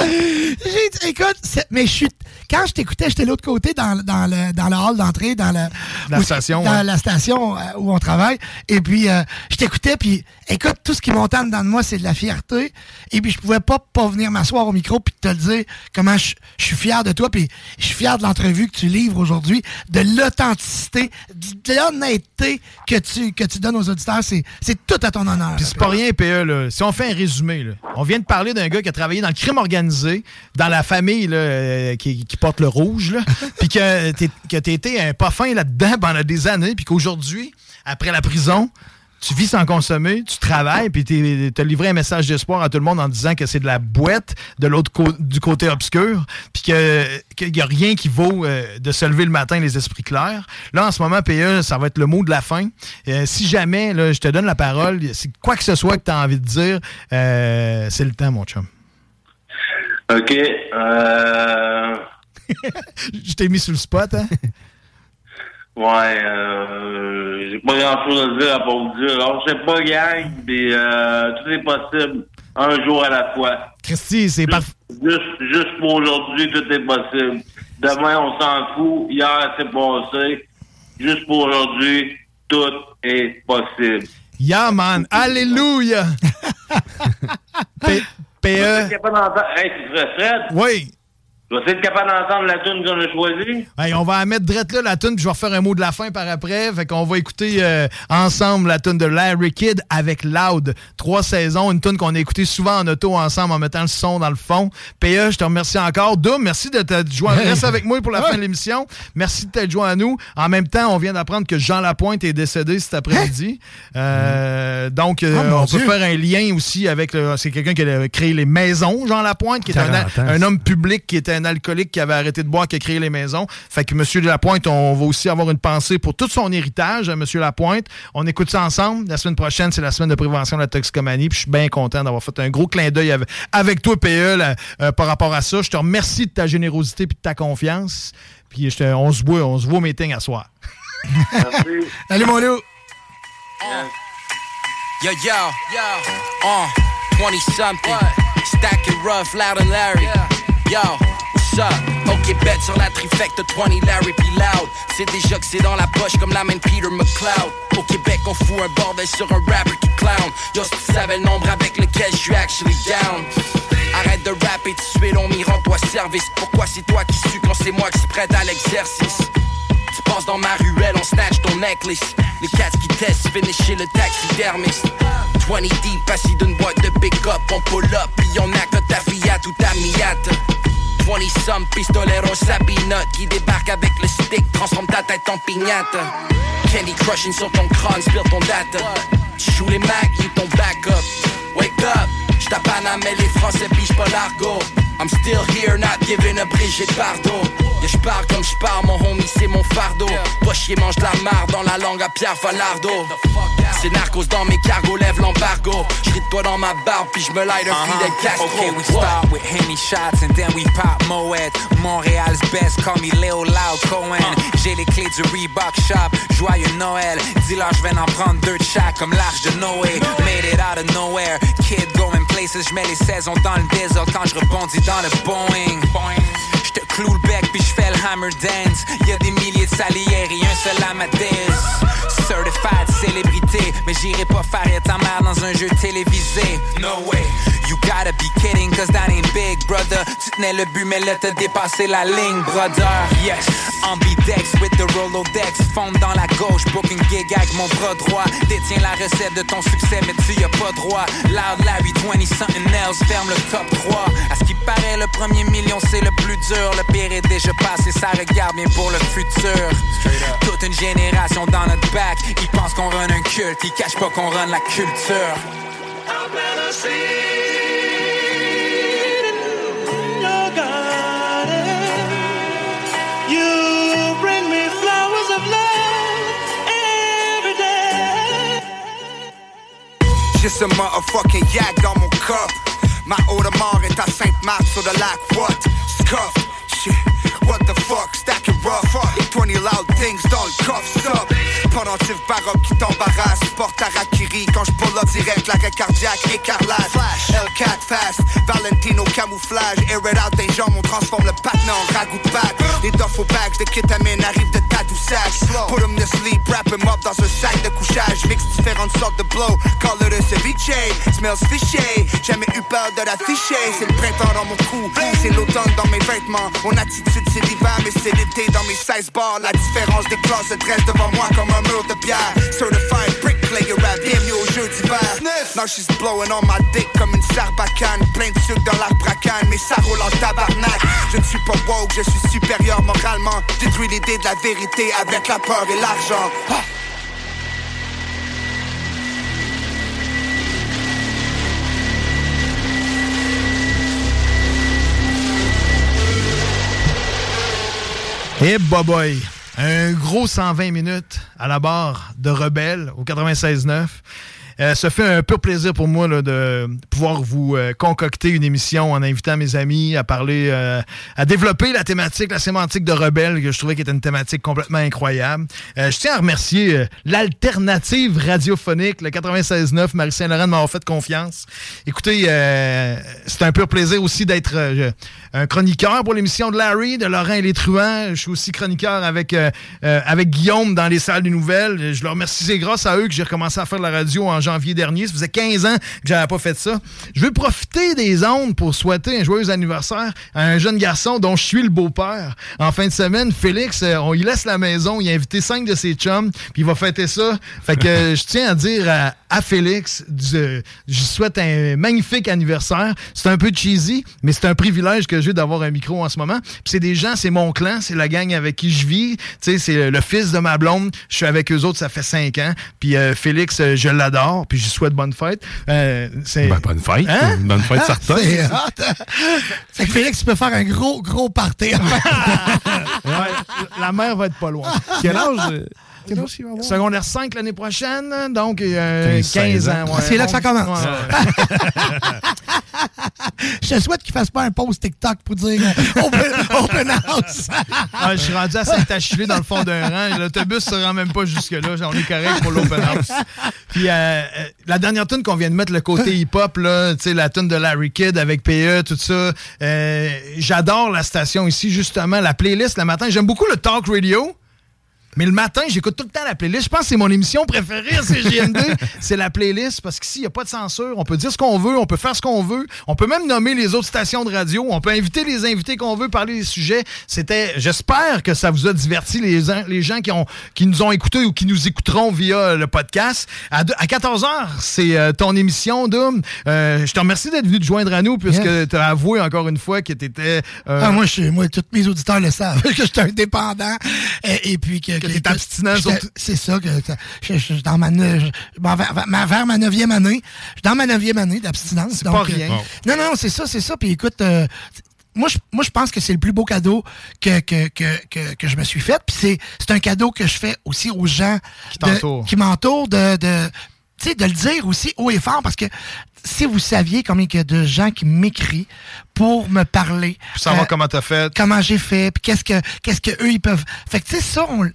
J'ai dit, écoute, mais je suis. Quand je t'écoutais, j'étais de l'autre côté dans, dans le, dans le hall d'entrée, dans le, La où- station, Dans ouais. la station euh, où on travaille. Et puis, euh, je t'écoutais, puis écoute, tout ce qui montait en dedans de moi, c'est de la fierté. Et puis, je pouvais pas pas venir m'asseoir au micro puis te le dire comment je, je suis fier de toi. Puis, je suis fier de l'entrevue que tu livres aujourd'hui, de l'authenticité, de l'honnêteté que tu, que tu donnes aux auditeurs. C'est c'est tout à ton honneur. Puis c'est pas rien, PE. Là. Si on fait un résumé, là, on vient de parler d'un gars qui a travaillé dans le crime organisé, dans la famille là, euh, qui, qui porte le rouge, puis que t'as été un pas fin là-dedans pendant des années, puis qu'aujourd'hui, après la prison, tu vis sans consommer, tu travailles, puis tu as livré un message d'espoir à tout le monde en disant que c'est de la boîte de l'autre du côté obscur, puis qu'il n'y a rien qui vaut euh, de se lever le matin les esprits clairs. Là, en ce moment, PE, ça va être le mot de la fin. Euh, si jamais, là, je te donne la parole, quoi que ce soit que tu as envie de dire, euh, c'est le temps, mon chum. OK. Euh... Je t'ai mis sur le spot, hein? Ouais, euh, j'ai pas grand chose à dire à part vous dire. Alors, je sais pas, gang, mais euh, tout est possible. Un jour à la fois. Christy, c'est parfait. Juste, juste pour aujourd'hui, tout est possible. Demain, on s'en fout. Hier, c'est passé. Juste pour aujourd'hui, tout est possible. Yeah, man. Alléluia! PE. Hey, Fred? Oui. Tu vas être capable d'entendre la tune qu'on a choisie? Hey, on va la mettre drette là, la tune, puis je vais refaire un mot de la fin par après. Fait qu'on va écouter euh, ensemble la tune de Larry Kidd avec Loud. Trois saisons, une tune qu'on a écoutée souvent en auto ensemble en mettant le son dans le fond. PE, je te remercie encore. Doom, merci de t'être joint. Reste avec moi pour la fin de l'émission. Merci de t'être joint à nous. En même temps, on vient d'apprendre que Jean Lapointe est décédé cet après-midi. Euh, donc, euh, Oh, mon on peut faire un lien aussi avec... C'est quelqu'un qui a créé les maisons, Jean Lapointe, qui est un, 40 ans. un homme public qui était un alcoolique qui avait arrêté de boire, qui a créé les maisons. Fait que M. Lapointe, on va aussi avoir une pensée pour tout son héritage, M. Lapointe. On écoute ça ensemble. La semaine prochaine, c'est la semaine de prévention de la toxicomanie. Puis je suis bien content d'avoir fait un gros clin d'œil avec, toi, PE, là, euh, par rapport à ça. Je te remercie de ta générosité et de ta confiance. Puis je te- on se voit, on se voit au meeting à soir. Merci. Allez, mon loup. Yo, yo, yo, uh, 20 something. Stacking rough, loud and Larry. Yo, up? Ok, bet sur la trifecte 20 Larry puis loud. C'est déjà que c'est dans la poche comme la main Peter McLeod. Au Québec, on fout un bordel sur un rapper qui clown. Yo, si tu savais le nombre avec lequel je suis actually down. Arrête de rapper tout de suite, on m'y rend-toi service. Pourquoi c'est toi qui suis quand c'est moi qui se prête à l'exercice? Tu passes dans ma ruelle, on snatch ton necklace. Les cats qui testent, finish chez le taxidermiste. 20 deep, assis d'une boîte de pick-up. On pull up, pis on a que ta Fiat ou ta Miata. 20 some pistoleros sapinote qui débarque avec le stick, transforme ta tête en pignata. Candy crushing sur ton crâne, spill ton data. Tu joues les Mac, you ton backup. Wake up, j't'appane mais les Français pigent pas l'argot. I'm still here, not giving a Brigitte Bardot. Yeah, je pars comme je pars, mon homie, c'est mon fardeau. Toi, chier, mange de la marre dans la langue à Pierre Falardo. C'est narcos dans mes cargos, lève l'embargo. J'ris de toi dans ma barbe, puis je me light un Fidel Castro. Uh-huh. Okay, we start with Henny shots and then we pop Moet. Montréal's best, call me Léo Loud Cohen. J'ai les clés du Reebok Shop, joyeux Noël. Dis-leur, je vais en prendre deux de chaque comme l'arche de Noé. Made it out of nowhere, kid going places. Je mets les saisons dans le désordre quand je rebondis dans le Boeing. Je te cloue le bec puis je fais le hammer dance. Y a des milliers de salières et un seul à ma diss. Certified célébrité, mais j'irai pas faire ta mère dans un jeu télévisé. No way, you gotta be kidding, cause that ain't big, brother. Tu tenais le but, mais là t'as dépassé la ligne, brother. Yes, ambidex with the Rolodex, fonde dans la gauche, booking gig avec mon bras droit. Détiens la recette de ton succès, mais tu y as pas droit. Loud Larry 20 something else, ferme le top 3. À ce qui paraît, le premier million c'est le plus dur. Le pire est déjà passé, ça regarde bien pour le futur. Toute une génération dans notre back, ils pensent qu'on run un culte, ils cachent pas qu'on run la culture. Just a motherfucking yak dans mon cup. Ma Audemars est à Sainte-Marthe sur le lac. What? Scuff. Shit. What the fuck? Stack it rough. 20 loud things dans le coffre. Stop. Pendentif baroque qui t'embarrasse. Porte à Rakiri quand je pull up direct. L'arrêt cardiaque écarlate. L4 fast. Valentino camouflage. Air it out des jambes. On transforme le patin en ragout de pâte. Les duffel bags de kétamine arrivent de tatou sac. Put 'em to sleep. Wrap 'em up dans un sac de couchage. Mix différentes sortes de blow. Call it a ceviche. Smells fishy. Jamais eu peur de l'afficher. C'est le printemps dans mon cou. C'est l'automne dans mes vêtements. Mon attitude c'est l'hiver, mais c'est l'été dans mes 16 bars. La différence des classes se dresse devant moi comme un mur de pierre. Certified bricklayer rap, bienvenue au jeu d'hiver. Now she's blowing on my dick comme une sarbacane. Plein de sucre dans l'arbracane, mais ça roule en tabarnak. Je ne suis pas woke, je suis supérieur moralement. Détruis l'idée de la vérité avec la peur et l'argent. Ah. Et boy, un gros 120 minutes à la barre de Rebelle au 96.9. Euh, ça fait un pur plaisir pour moi là, de pouvoir vous euh, concocter une émission en invitant mes amis à parler, euh, à développer la thématique, la sémantique de Rebelle, que je trouvais qui était une thématique complètement incroyable. Euh, je tiens à remercier euh, l'alternative radiophonique, le 96.9, Marie-Saint-Laurent de m'avoir fait confiance. Écoutez, euh, c'est un pur plaisir aussi d'être un chroniqueur pour l'émission de Larry, de Laurent et les Truands. Je suis aussi chroniqueur avec, avec Guillaume dans les salles des nouvelles. Je leur remercie, c'est grâce à eux que j'ai recommencé à faire de la radio en janvier dernier. Ça faisait 15 ans que j'avais pas fait ça. Je veux profiter des ondes pour souhaiter un joyeux anniversaire à un jeune garçon dont je suis le beau-père. En fin de semaine, Félix, euh, on y laisse la maison. Il a invité cinq de ses chums, puis il va fêter ça. Fait que euh, je tiens à dire à, à Félix, du- je souhaite un magnifique anniversaire. C'est un peu cheesy, mais c'est un privilège que j'ai d'avoir un micro en ce moment. Puis c'est des gens, c'est mon clan, c'est la gang avec qui je vis. Tu sais, c'est le fils de ma blonde. Je suis avec eux autres, ça fait cinq ans. Puis euh, Félix, euh, je l'adore. Puis je lui souhaite bonne fête. Euh, c'est- Ben, bonne fête. Hein? Bonne fête, Ah, certain. c'est. C'est que Félix, tu peux faire un gros, gros party. Ouais, la mère va être pas loin. Quel âge, euh, quel âge il va avoir? Secondaire 5 l'année prochaine, donc euh, 15, 15 ans. ouais. C'est là que ça commence. Je te souhaite qu'il fasse pas un post TikTok pour dire open, open house. Ah, je suis rendu à Saint-Achille dans le fond d'un rang. L'autobus se rend même pas jusque-là. On est correct pour l'open house. Puis euh, euh, la dernière tune qu'on vient de mettre, le côté hip-hop, là, tu sais, la tune de Larry Kidd avec PE, tout ça. euh, J'adore la station ici, justement, la playlist le matin. J'aime beaucoup le talk radio. Mais le matin, j'écoute tout le temps la playlist. Je pense que c'est mon émission préférée à CGMD. c'est la playlist parce qu'ici, il n'y a pas de censure. On peut dire ce qu'on veut, on peut faire ce qu'on veut. On peut même nommer les autres stations de radio. On peut inviter les invités qu'on veut, parler des sujets. C'était, j'espère que ça vous a diverti, les, gens- les gens qui, ont, qui nous ont écoutés ou qui nous écouteront via le podcast. À, deux- à 14h, c'est euh, ton émission, Doom. Euh, je te remercie d'être venu te joindre à nous puisque tu as avoué encore une fois que tu étais. Ah, moi, je suis- moi, tous mes auditeurs le savent, que je suis un dépendant. Et, et puis que. Que t'es abstinent j'étais- surtout. C'est ça, que je je- je dans ma, je- vers, ma- vers ma neuvième année. Je suis dans ma neuvième année d'abstinence. C'est donc, pas rien. euh, non, non, c'est ça, c'est ça. Puis écoute, euh, moi, je, moi, je pense que c'est le plus beau cadeau que, que, que, que, que je me suis fait. Puis c'est, c'est un cadeau que je fais aussi aux gens Qui de- t'entourent. qui m'entourent de, de, tu sais, de le dire aussi haut et fort parce que si vous saviez combien il y a de gens qui m'écrivent pour me parler. Pour savoir euh, comment t'as fait. comment j'ai fait, puis qu'est-ce que qu'est-ce que eux ils peuvent. Fait que tu sais ça, on, hein,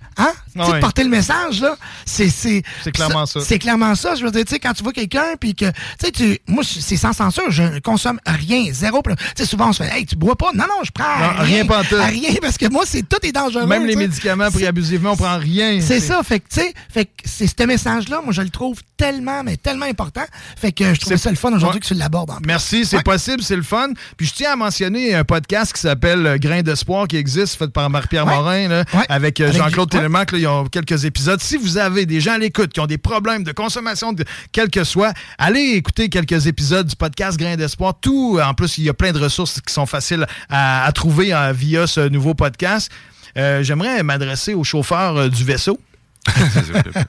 Tu sais, Ouais. porter le message là, c'est c'est C'est clairement ça. C'est clairement ça. Je veux dire, tu sais, quand tu vois quelqu'un puis que, tu sais, tu, moi c'est sans censure, je ne consomme rien, zéro. Tu sais, souvent on se fait, hey, tu bois pas? Non, non, je prends Non, rien, rien pantoute. rien parce que moi c'est tout est dangereux. Même les médicaments pris abusivement, on prend rien. C'est ça, fait que tu sais, fait que c'est ce message-là, moi je le trouve tellement, mais tellement important. Fait que je trouve ça le fun aujourd'hui que tu l'abordes. Merci, c'est possible, c'est le fun. Puis je tiens à mentionner un podcast qui s'appelle euh, Grain d'espoir qui existe, fait par Marie-Pierre Ouais. Morin, là, avec euh, Avec Jean-Claude. Télémac. ils ont quelques épisodes. Si vous avez des gens à l'écoute qui ont des problèmes de consommation, de, quel que soit, allez écouter quelques épisodes du podcast Grain d'espoir. Tout, euh, en plus, il y a plein de ressources qui sont faciles à, à trouver via ce nouveau podcast. Euh, J'aimerais m'adresser au chauffeur euh, du vaisseau.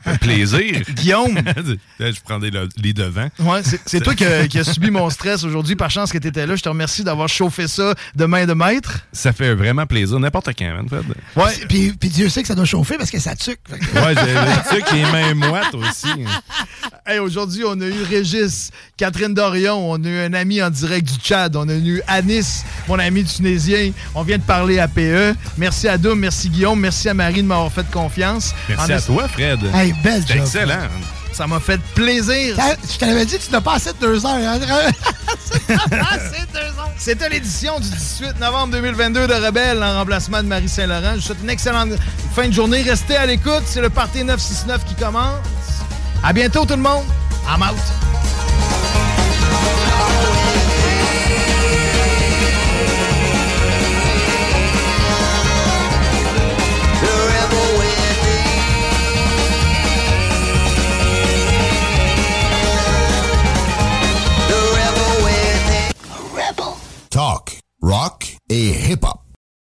Un plaisir. Guillaume. Je prends des- les devants. Ouais, c'est- toi qui a, qui a subi mon stress aujourd'hui. Par chance que tu étais là. Je te remercie d'avoir chauffé ça de main de maître. Ça fait vraiment plaisir, n'importe quand, man, Fred. Ouais. Puis, puis Dieu sait que ça doit chauffer parce que ça tuque. Fait que- Ouais, j'ai le truc qui est main moite aussi. Hey, aujourd'hui, on a eu Régis, Catherine Dorion, on a eu un ami en direct du Tchad, on a eu Anis, mon ami tunisien. On vient de parler à PE. Merci à merci Guillaume, merci à Marie de m'avoir fait confiance. Merci En à toi, Fred. Hey, belle job. excellent. Ça m'a fait plaisir. Je te l'avais dit, tu n'as pas assez de deux heures. hein? C'était l'édition du 18 novembre 2022 de Rebelle en remplacement de Marie Saint-Laurent. Je vous souhaite une excellente fin de journée. Restez à l'écoute. C'est le Party 969 qui commence. À bientôt tout le monde. I'm out. Talk, rock et hip-hop.